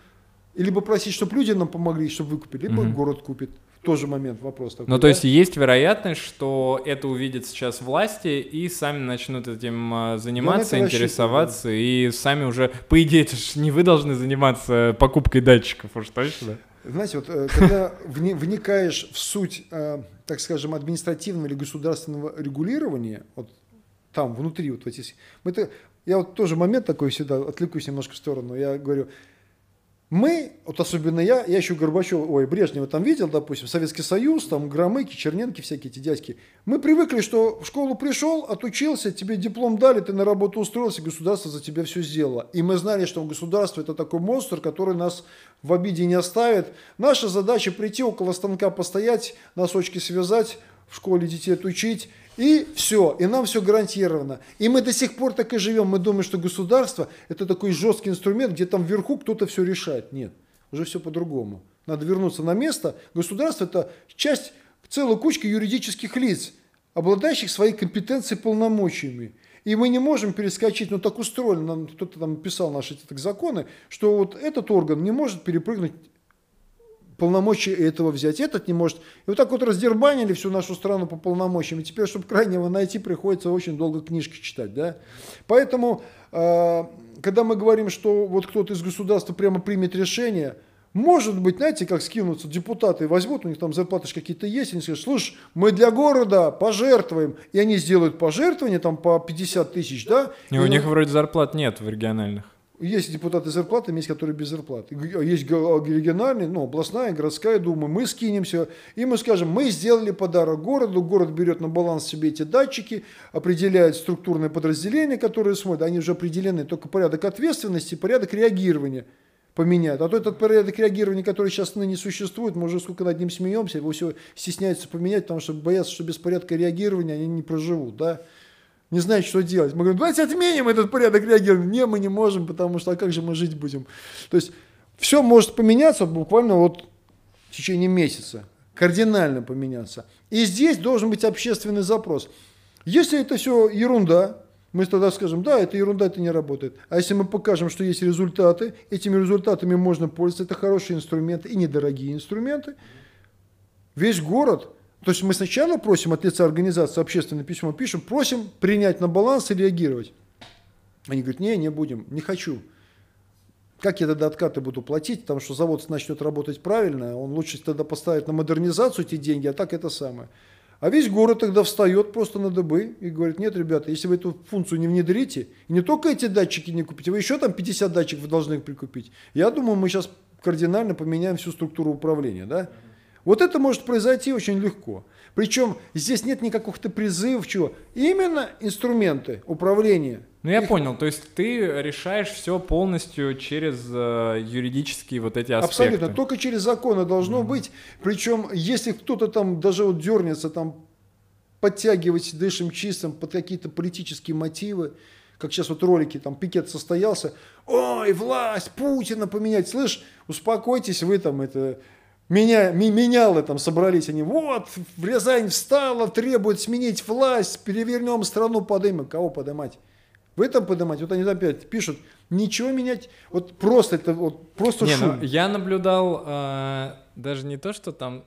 либо просить, чтобы люди нам помогли, чтобы выкупили, либо угу. город купит. тоже момент, вопрос такой. Ну, то да? есть есть вероятность, что это увидят сейчас власти и сами начнут этим а, заниматься, интересоваться, и сами уже, по идее, это ж не вы должны заниматься покупкой датчиков, уж точно. Знаете, вот э, когда вни- вникаешь в суть, э, так скажем, административного или государственного регулирования, вот там, внутри, вот эти... это- я вот тоже момент такой всегда, отвлекусь немножко в сторону, я говорю, мы, вот особенно я, я еще Горбачева, ой, Брежнева там видел, допустим, Советский Союз, там Громыки, Черненки, всякие эти дядьки. Мы привыкли, что в школу пришел, отучился, тебе диплом дали, ты на работу устроился, государство за тебя все сделало. И мы знали, что государство это такой монстр, который нас в обиде не оставит. Наша задача прийти около станка постоять, носочки связать, в школе детей отучить, и все, и нам все гарантировано. И мы до сих пор так и живем. Мы думаем, что государство это такой жесткий инструмент, где там вверху кто-то все решает. Нет, уже все по-другому. Надо вернуться на место. Государство это часть целой кучки юридических лиц, обладающих своей компетенцией полномочиями. И мы не можем перескочить, ну так устроено, кто-то там писал наши эти так, законы, что вот этот орган не может перепрыгнуть полномочия этого взять, этот не может. И вот так вот раздербанили всю нашу страну по полномочиям. И теперь, чтобы крайнего найти, приходится очень долго книжки читать. Да? Поэтому, э, когда мы говорим, что вот кто-то из государства прямо примет решение, может быть, знаете, как скинутся депутаты, возьмут, у них там зарплаты какие-то есть, они скажут, слушай, мы для города пожертвуем, и они сделают пожертвование там по 50 тысяч, да? И И у них вроде зарплат нет в региональных. Есть депутаты с зарплатами, есть которые без зарплаты. Есть г- региональные, ну, областная, городская дума. Мы скинемся, и мы скажем, мы сделали подарок городу, город берет на баланс себе эти датчики, определяет структурные подразделения, которые смотрят, они уже определены, только порядок ответственности, порядок реагирования поменяют. А то этот порядок реагирования, который сейчас ныне существует, мы уже сколько над ним смеемся, его все стесняются поменять, потому что боятся, что без порядка реагирования они не проживут, да не знает, что делать. Мы говорим, давайте отменим этот порядок реагирования. Не, мы не можем, потому что а как же мы жить будем? То есть все может поменяться буквально вот в течение месяца, кардинально поменяться. И здесь должен быть общественный запрос. Если это все ерунда, мы тогда скажем, да, это ерунда, это не работает. А если мы покажем, что есть результаты, этими результатами можно пользоваться, это хорошие инструменты и недорогие инструменты, весь город, то есть мы сначала просим от лица организации общественное письмо, пишем, просим принять на баланс и реагировать. Они говорят, не, не будем, не хочу. Как я тогда откаты буду платить, потому что завод начнет работать правильно, он лучше тогда поставит на модернизацию эти деньги, а так это самое. А весь город тогда встает просто на дыбы и говорит, нет, ребята, если вы эту функцию не внедрите, и не только эти датчики не купите, вы еще там 50 датчиков должны прикупить. Я думаю, мы сейчас кардинально поменяем всю структуру управления, да? Вот это может произойти очень легко. Причем здесь нет никаких-то призывов, чего. Именно инструменты управления. Ну, я Их- понял. То есть ты решаешь все полностью через э, юридические вот эти аспекты. Абсолютно. Только через законы должно быть. Причем, если кто-то там даже вот дернется там подтягивать дышим чистым под какие-то политические мотивы, как сейчас вот ролики, там пикет состоялся, ой, власть, Путина поменять, слышь, успокойтесь, вы там это, меня, менялы там собрались, они, вот, в Рязань встала, требует сменить власть, перевернем страну, подымем. Кого подымать? Вы там поднимать, вот они опять пишут, ничего менять, вот просто это вот просто Не, шум. ну, я наблюдал э, даже не то, что там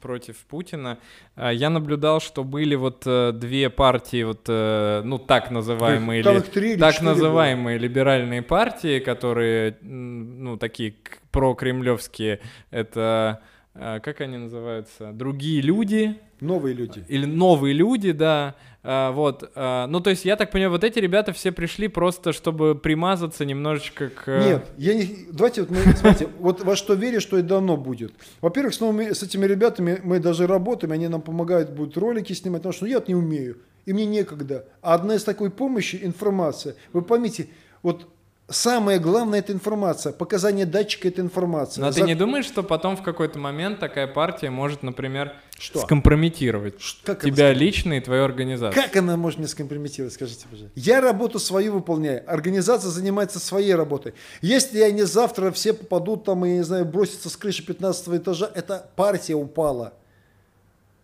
против Путина, а я наблюдал, что были вот э, две партии, вот, э, ну, так называемые, ли- или так четыре было. называемые либеральные партии, которые, ну, такие прокремлевские, это, э, как они называются, другие люди, Новые люди. или новые люди, да, а, вот, ну, то есть, я так понимаю, вот эти ребята все пришли просто, чтобы примазаться немножечко к... Нет, я не... Давайте вот, мы, смотрите, вот во что веришь, что и дано будет. Во-первых, с, новыми- с этими ребятами мы даже работаем, они нам помогают, будут ролики снимать, потому что ну, я вот не умею, и мне некогда. А одна из такой помощи – информация. Вы поймите, вот самое главное – это информация, показание датчика – это информация. Но За- ты не думаешь, что потом в какой-то момент такая партия может, например, Что? скомпрометировать Как она тебя лично и твою организацию? Как она может меня скомпрометировать, скажите, пожалуйста? Я работу свою выполняю, организация занимается своей работой. Если они завтра все попадут там, и, я не знаю, бросятся с крыши 15 этажа, это партия упала.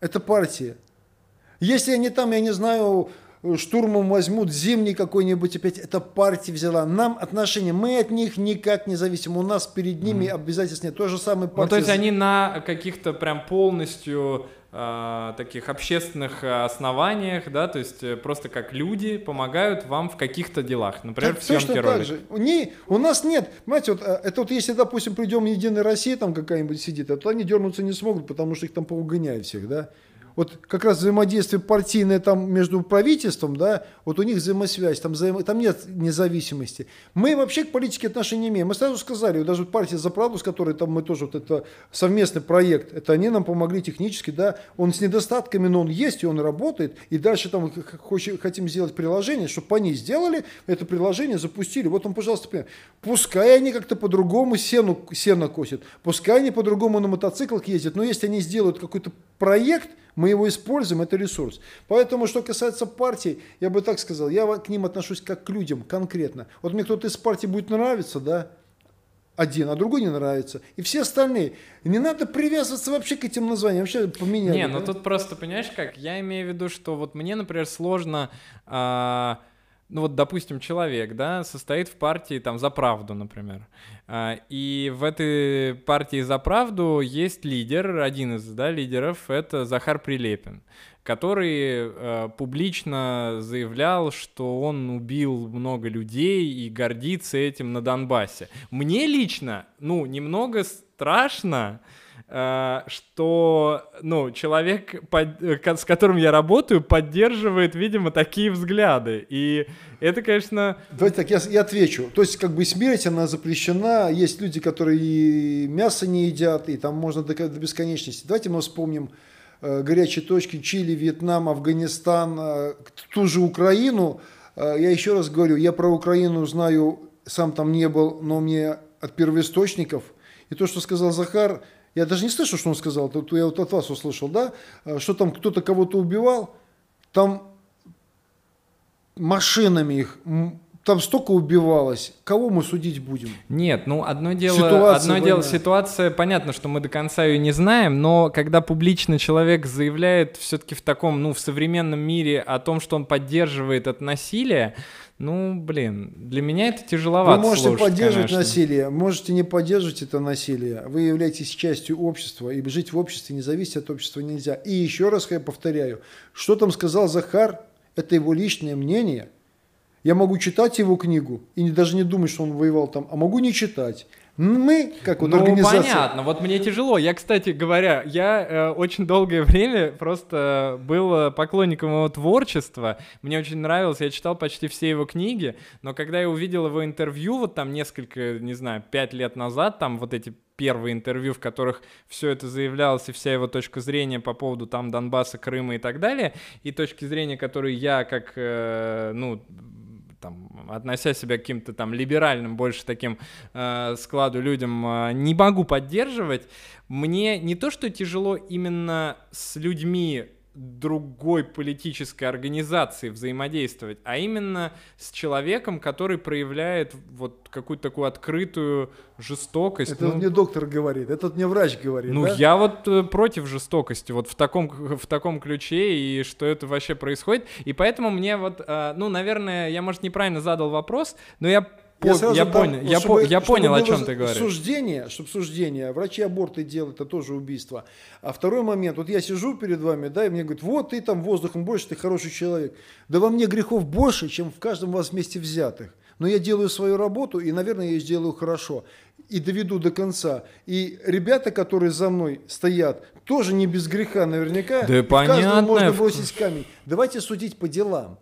Это партия. Если они там, я не знаю, штурмом возьмут зимний какой-нибудь опять, эта партия взяла. Нам отношения, мы от них никак не зависим, у нас перед ними mm. обязательств нет. То же самое партия. Ну, то есть они на каких-то прям полностью э, таких общественных основаниях, да, то есть э, просто как люди помогают вам в каких-то делах, например, так, в съемке ролика. же. Не, у нас нет, понимаете, вот, э, это вот если, допустим, придем Единая Россия, там какая-нибудь сидит, то они дернуться не смогут, потому что их там поугоняют всех, да вот как раз взаимодействие партийное там между правительством, да, вот у них взаимосвязь, там, взаимо, там нет независимости. Мы вообще к политике отношения не имеем. Мы сразу сказали, вот даже партия «За правду», с которой там мы тоже, вот это совместный проект, это они нам помогли технически, да, он с недостатками, но он есть, и он работает, и дальше там хотим сделать приложение, чтобы они сделали это приложение, запустили. Вот он, пожалуйста, пример. пускай они как-то по-другому сену, сено косят, пускай они по-другому на мотоциклах ездят, но если они сделают какой-то проект, мы его используем, это ресурс. Поэтому, что касается партий, я бы так сказал, я к ним отношусь как к людям конкретно. Вот мне кто-то из партии будет нравиться, да, один, а другой не нравится. И все остальные. Не надо привязываться вообще к этим названиям. Вообще поменяли. Не, ну да? тут просто, понимаешь как, я имею в виду, что вот мне, например, сложно... А ну вот, допустим, человек, да, состоит в партии там за правду, например, а, и в этой партии за правду есть лидер, один из, да, лидеров, это Захар Прилепин, который э, публично заявлял, что он убил много людей и гордится этим на Донбассе. Мне лично, ну, немного страшно, что, ну, человек, с которым я работаю, поддерживает, видимо, такие взгляды. И это, конечно... Давайте так, я, я отвечу. То есть, как бы смерть, она запрещена. Есть люди, которые и мясо не едят, и там можно до, до бесконечности. Давайте мы вспомним э, горячие точки Чили, Вьетнам, Афганистан, э, ту же Украину. Э, я еще раз говорю, я про Украину знаю, сам там не был, но мне от первоисточников. И то, что сказал Захар, я даже не слышу, что он сказал, тут я вот от вас услышал, да, э, что там кто-то кого-то убивал, там машинами их, там столько убивалось, кого мы судить будем? Нет, ну одно дело, ситуация одно дело ситуация, понятно, что мы до конца ее не знаем, но когда публично человек заявляет все-таки в таком, ну в современном мире о том, что он поддерживает от насилия, ну, блин, для меня это тяжеловато. Вы можете слушать, поддерживать конечно. насилие, можете не поддерживать это насилие. Вы являетесь частью общества, и жить в обществе не зависит от общества нельзя. И еще раз я повторяю, что там сказал Захар, это его личное мнение. Я могу читать его книгу и даже не думать, что он воевал там, а могу не читать. Мы, как вот ну, организация... понятно, вот мне тяжело. Я, кстати говоря, я э, очень долгое время просто был поклонником его творчества. Мне очень нравилось, я читал почти все его книги, но когда я увидел его интервью, вот там несколько, не знаю, пять лет назад, там вот эти первые интервью, в которых все это заявлялось, и вся его точка зрения по поводу там Донбасса, Крыма и так далее, и точки зрения, которые я как, э, ну, там, относя себя к каким-то там либеральным, больше таким э, складу людям, э, не могу поддерживать. Мне не то, что тяжело именно с людьми другой политической организации взаимодействовать, а именно с человеком, который проявляет вот какую-то такую открытую жестокость. Это ну, мне доктор говорит, это мне врач говорит. Ну, да? я вот э, против жестокости, вот в таком, в таком ключе, и что это вообще происходит. И поэтому мне вот, э, ну, наверное, я, может, неправильно задал вопрос, но я я, сразу я понял, я, чтобы, по, я понял, о чем ты говоришь. Суждение, чтобы суждение, врачи аборты делают, это тоже убийство. А второй момент, вот я сижу перед вами, да, и мне говорят, вот ты там воздухом больше, ты хороший человек. Да во мне грехов больше, чем в каждом вас вместе взятых. Но я делаю свою работу, и, наверное, я ее сделаю хорошо. И доведу до конца. И ребята, которые за мной стоят, тоже не без греха наверняка. Да понятно. можно бросить камень. Давайте судить по делам.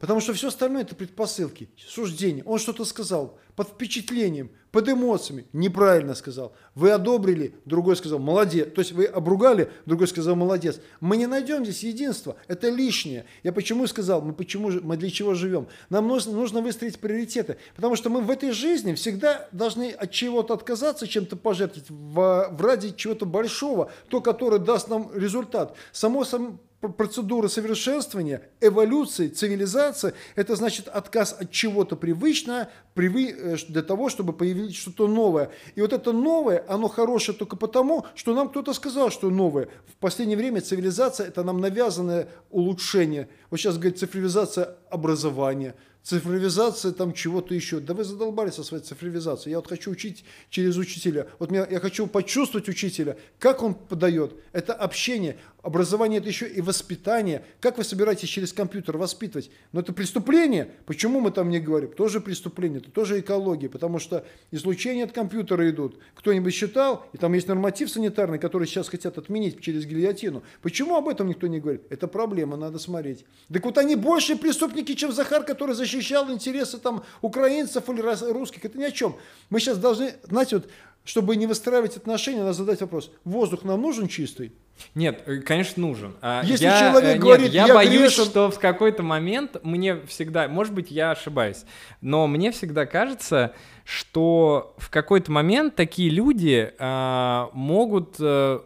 Потому что все остальное это предпосылки, суждения. Он что-то сказал под впечатлением, под эмоциями, неправильно сказал. Вы одобрили, другой сказал молодец. То есть вы обругали, другой сказал молодец. Мы не найдем здесь единства, это лишнее. Я почему сказал, мы, почему, мы для чего живем? Нам нужно, нужно выстроить приоритеты, потому что мы в этой жизни всегда должны от чего-то отказаться, чем-то пожертвовать в, в ради чего-то большого, то, которое даст нам результат. Само, само процедура совершенствования, эволюции, цивилизации, это значит отказ от чего-то привычного привы, э, для того, чтобы видеть что-то новое. И вот это новое, оно хорошее только потому, что нам кто-то сказал, что новое. В последнее время цивилизация – это нам навязанное улучшение. Вот сейчас, говорит, цифровизация образования – цифровизация там чего-то еще. Да вы задолбались со своей цифровизацией. Я вот хочу учить через учителя. Вот меня, я хочу почувствовать учителя, как он подает. Это общение. Образование это еще и воспитание. Как вы собираетесь через компьютер воспитывать? Но это преступление. Почему мы там не говорим? Тоже преступление, это тоже экология. Потому что излучения от компьютера идут. Кто-нибудь считал, и там есть норматив санитарный, который сейчас хотят отменить через гильотину. Почему об этом никто не говорит? Это проблема, надо смотреть. Так вот они больше преступники, чем Захар, который защищал интересы там украинцев или русских. Это ни о чем. Мы сейчас должны, знаете, вот, чтобы не выстраивать отношения, надо задать вопрос. Воздух нам нужен чистый? Нет, э, конечно, нужен. А, Если я, человек нет, говорит, я, я боюсь, грешен... что в какой-то момент мне всегда, может быть, я ошибаюсь, но мне всегда кажется, что в какой-то момент такие люди а, могут а,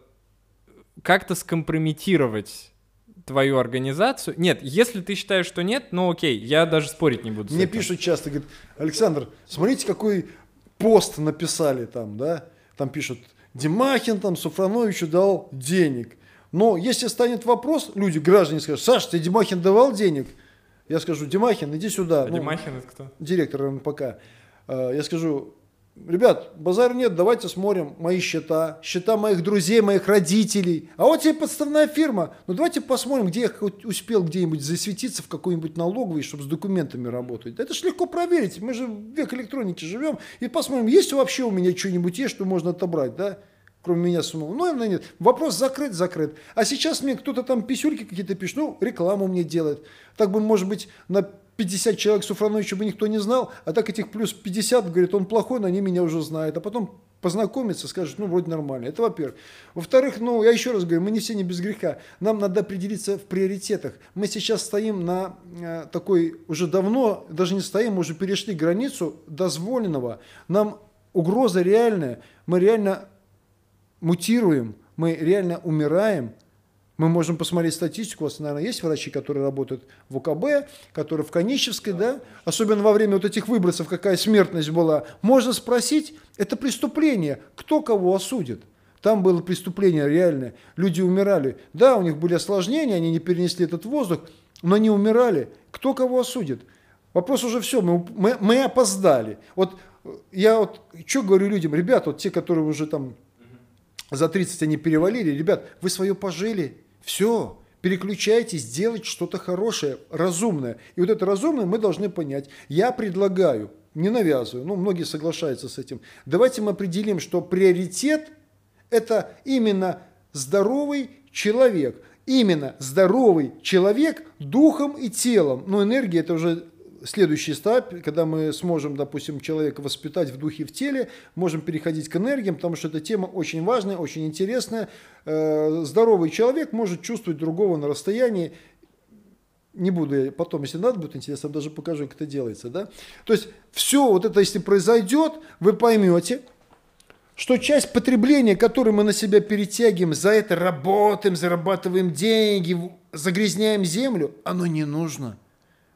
как-то скомпрометировать твою организацию. Нет, если ты считаешь, что нет, ну окей, я даже спорить не буду. Мне пишут часто, говорят, Александр, смотрите, какой пост написали там, да, там пишут, Димахин там Суфрановичу дал денег. Но если станет вопрос, люди, граждане скажут, Саша, ты Димахин давал денег? Я скажу, Димахин, иди сюда. А ну, Димахин это кто? Директор МПК. А, я скажу, Ребят, базар нет, давайте смотрим мои счета, счета моих друзей, моих родителей. А вот тебе подставная фирма. Ну давайте посмотрим, где я успел где-нибудь засветиться в какой-нибудь налоговой, чтобы с документами работать. Это ж легко проверить. Мы же в век электроники живем. И посмотрим, есть вообще у меня что-нибудь есть, что можно отобрать, да? Кроме меня самого. Ну, наверное, нет. Вопрос закрыт, закрыт. А сейчас мне кто-то там писюльки какие-то пишет, ну, рекламу мне делает. Так бы, может быть, на 50 человек Суфрановича бы никто не знал, а так этих плюс 50, говорит, он плохой, но они меня уже знают. А потом познакомиться, скажет, ну, вроде нормально. Это во-первых. Во-вторых, ну, я еще раз говорю, мы не все не без греха. Нам надо определиться в приоритетах. Мы сейчас стоим на э, такой, уже давно, даже не стоим, мы уже перешли границу дозволенного. Нам угроза реальная. Мы реально мутируем, мы реально умираем – мы можем посмотреть статистику, у вас, наверное, есть врачи, которые работают в УКБ, которые в Конищевской, да, особенно во время вот этих выбросов, какая смертность была. Можно спросить, это преступление, кто кого осудит? Там было преступление реальное, люди умирали. Да, у них были осложнения, они не перенесли этот воздух, но они умирали. Кто кого осудит? Вопрос уже все, мы, мы, мы опоздали. Вот я вот что говорю людям, ребят, вот те, которые уже там за 30 они перевалили, ребят, вы свое пожили, все, переключайтесь, делать что-то хорошее, разумное. И вот это разумное мы должны понять. Я предлагаю, не навязываю, ну, многие соглашаются с этим. Давайте мы определим, что приоритет – это именно здоровый человек. Именно здоровый человек духом и телом. Но энергия – это уже следующий этап, когда мы сможем, допустим, человека воспитать в духе в теле, можем переходить к энергиям, потому что эта тема очень важная, очень интересная. Э, здоровый человек может чувствовать другого на расстоянии, не буду я потом, если надо будет интересно, даже покажу, как это делается. Да? То есть все вот это, если произойдет, вы поймете, что часть потребления, которую мы на себя перетягиваем, за это работаем, зарабатываем деньги, загрязняем землю, оно не нужно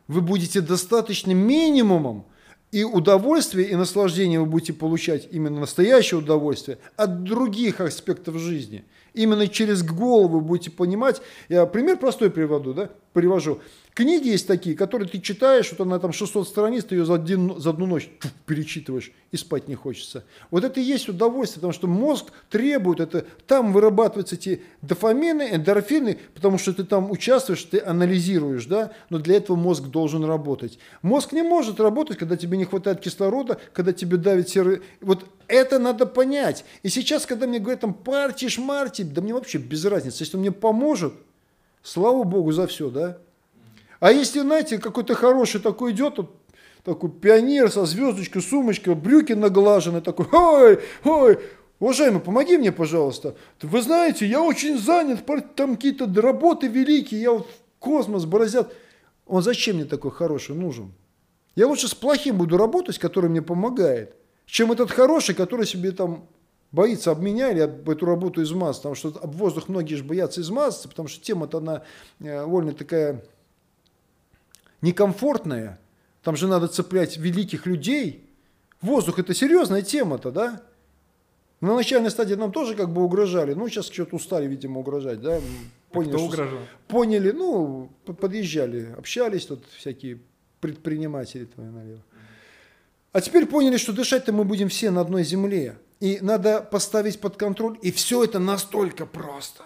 вы будете достаточным минимумом, и удовольствие, и наслаждение вы будете получать именно настоящее удовольствие от других аспектов жизни. Именно через голову будете понимать. Я пример простой приводу, да, привожу. Книги есть такие, которые ты читаешь, вот она там 600 страниц, ты ее за, один, за одну ночь чух, перечитываешь и спать не хочется. Вот это и есть удовольствие, потому что мозг требует это, там вырабатываются эти дофамины, эндорфины, потому что ты там участвуешь, ты анализируешь, да, но для этого мозг должен работать. Мозг не может работать, когда тебе не хватает кислорода, когда тебе давит серый... Вот это надо понять. И сейчас, когда мне говорят там парти, шмарти, да мне вообще без разницы. Если он мне поможет, слава богу за все, да. А если, знаете, какой-то хороший такой идет, вот, такой пионер со звездочкой, сумочкой, брюки наглажены, такой, ой, ой, уважаемый, помоги мне, пожалуйста. Вы знаете, я очень занят, там какие-то работы великие, я вот космос бороздят. Он зачем мне такой хороший нужен? Я лучше с плохим буду работать, который мне помогает, чем этот хороший, который себе там боится об меня или об эту работу измазаться, потому что об воздух многие же боятся измазаться, потому что тема-то она э, вольно такая некомфортная, там же надо цеплять великих людей, Воздух это серьезная тема-то, да? На начальной стадии нам тоже как бы угрожали. Ну, сейчас что-то устали, видимо, угрожать, да? Поняли, Кто угрожал? Поняли, ну, подъезжали, общались тут всякие предприниматели твои налево. А теперь поняли, что дышать-то мы будем все на одной земле. И надо поставить под контроль. И все это настолько просто.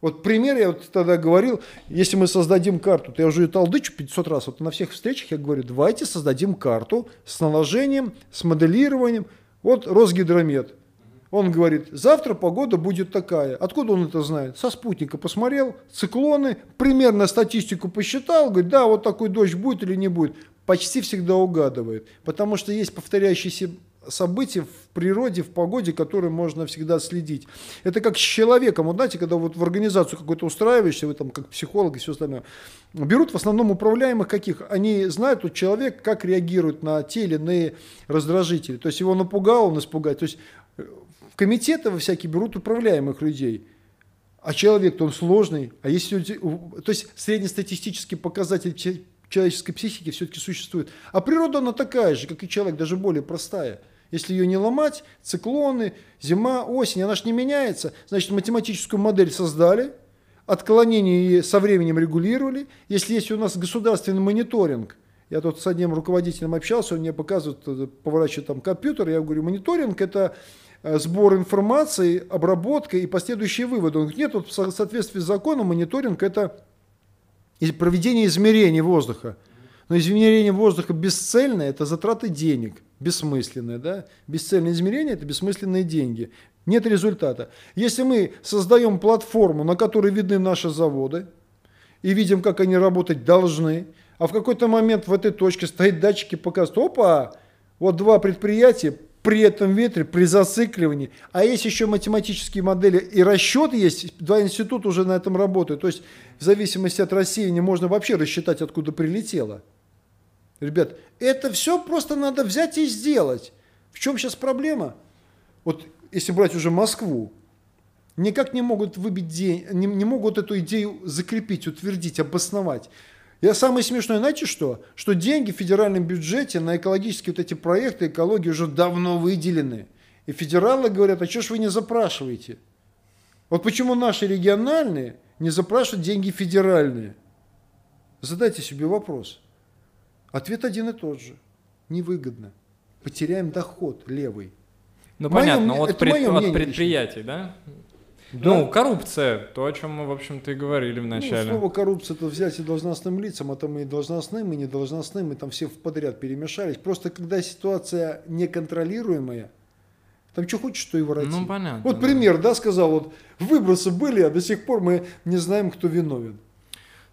Вот пример я вот тогда говорил, если мы создадим карту, то я уже толдычу 500 раз, вот на всех встречах я говорю, давайте создадим карту с наложением, с моделированием. Вот Росгидромет. Он говорит, завтра погода будет такая. Откуда он это знает? Со спутника посмотрел, циклоны, примерно статистику посчитал, говорит, да, вот такой дождь будет или не будет. Почти всегда угадывает, потому что есть повторяющиеся события в природе, в погоде, которые можно всегда следить. Это как с человеком. Вот знаете, когда вот в организацию какой-то устраиваешься, вы там как психолог и все остальное, берут в основном управляемых каких? Они знают, вот человек, как реагирует на те или иные раздражители. То есть его напугал, он испугает. То есть э, в комитеты во всякие берут управляемых людей. А человек-то он сложный. А если... То есть среднестатистический показатель человеческой психики все-таки существует. А природа она такая же, как и человек, даже более простая. Если ее не ломать, циклоны, зима, осень, она же не меняется. Значит, математическую модель создали, отклонения со временем регулировали. Если есть у нас государственный мониторинг, я тут с одним руководителем общался, он мне показывает, э, поворачивает там компьютер, я говорю, мониторинг это э, сбор информации, обработка и последующие выводы. Он говорит, нет, вот в соответствии с законом мониторинг это проведение измерений воздуха. Но измерение воздуха бесцельное – это затраты денег, бессмысленные. Да? Бесцельное измерение – это бессмысленные деньги. Нет результата. Если мы создаем платформу, на которой видны наши заводы, и видим, как они работать должны, а в какой-то момент в этой точке стоит датчики показывают, опа, вот два предприятия при этом ветре, при зацикливании. А есть еще математические модели и расчет есть, два института уже на этом работают. То есть в зависимости от рассеяния можно вообще рассчитать, откуда прилетело. Ребят, это все просто надо взять и сделать. В чем сейчас проблема? Вот если брать уже Москву, никак не могут выбить день, не, не могут эту идею закрепить, утвердить, обосновать. Я самое смешное, знаете что? Что деньги в федеральном бюджете на экологические вот эти проекты экологии уже давно выделены. И федералы говорят, а что ж вы не запрашиваете? Вот почему наши региональные не запрашивают деньги федеральные? Задайте себе вопрос. Ответ один и тот же. Невыгодно. Потеряем доход левый. Ну мое, понятно, от, пред, от предприятий, да? Да. Ну, коррупция, то, о чем мы, в общем-то, и говорили в ну, слово коррупция это взять и должностным лицам, а там и должностным, и недолжностным, и там все подряд перемешались. Просто когда ситуация неконтролируемая, там что хочешь, что и воротить. Ну, понятно. Вот да. пример, да, сказал, вот выбросы были, а до сих пор мы не знаем, кто виновен.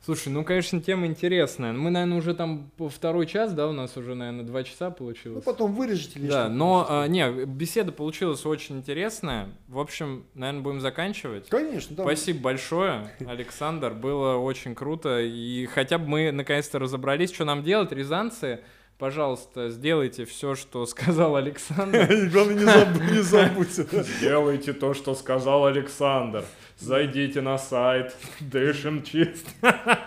Слушай, ну, конечно, тема интересная. Мы, наверное, уже там второй час, да, у нас уже, наверное, два часа получилось. Ну, потом вырежете лишь. Да, но, а, не, беседа получилась очень интересная. В общем, наверное, будем заканчивать. Конечно, да. Спасибо большое, Александр, было очень круто. И хотя бы мы, наконец-то, разобрались, что нам делать, рязанцы пожалуйста, сделайте все, что сказал Александр. Главное, не забудьте. Сделайте то, что сказал Александр зайдите на сайт, дышим чисто.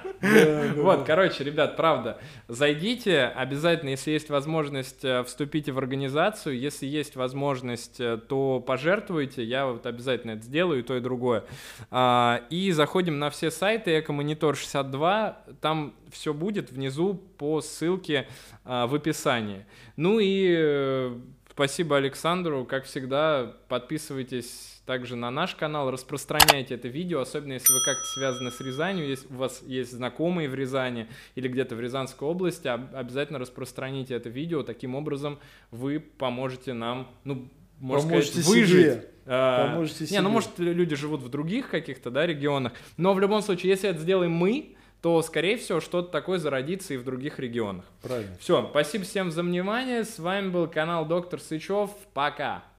Вот, короче, ребят, правда, зайдите, обязательно, если есть возможность, э, вступите в организацию, если есть возможность, э, то пожертвуйте, я вот обязательно это сделаю, и то, и другое. А, и заходим на все сайты Экомонитор 62, там все будет внизу по ссылке а, в описании. Ну и э, спасибо Александру, как всегда, подписывайтесь также на наш канал, распространяйте это видео, особенно если вы как-то связаны с Рязанью, если у вас есть знакомые в Рязани или где-то в Рязанской области, обязательно распространите это видео, таким образом вы поможете нам, ну, можно поможете сказать, выжить. Себе. А, поможете себе. Не, ну может люди живут в других каких-то, да, регионах, но в любом случае, если это сделаем мы, то, скорее всего, что-то такое зародится и в других регионах. Правильно. Все, спасибо всем за внимание. С вами был канал Доктор Сычев. Пока.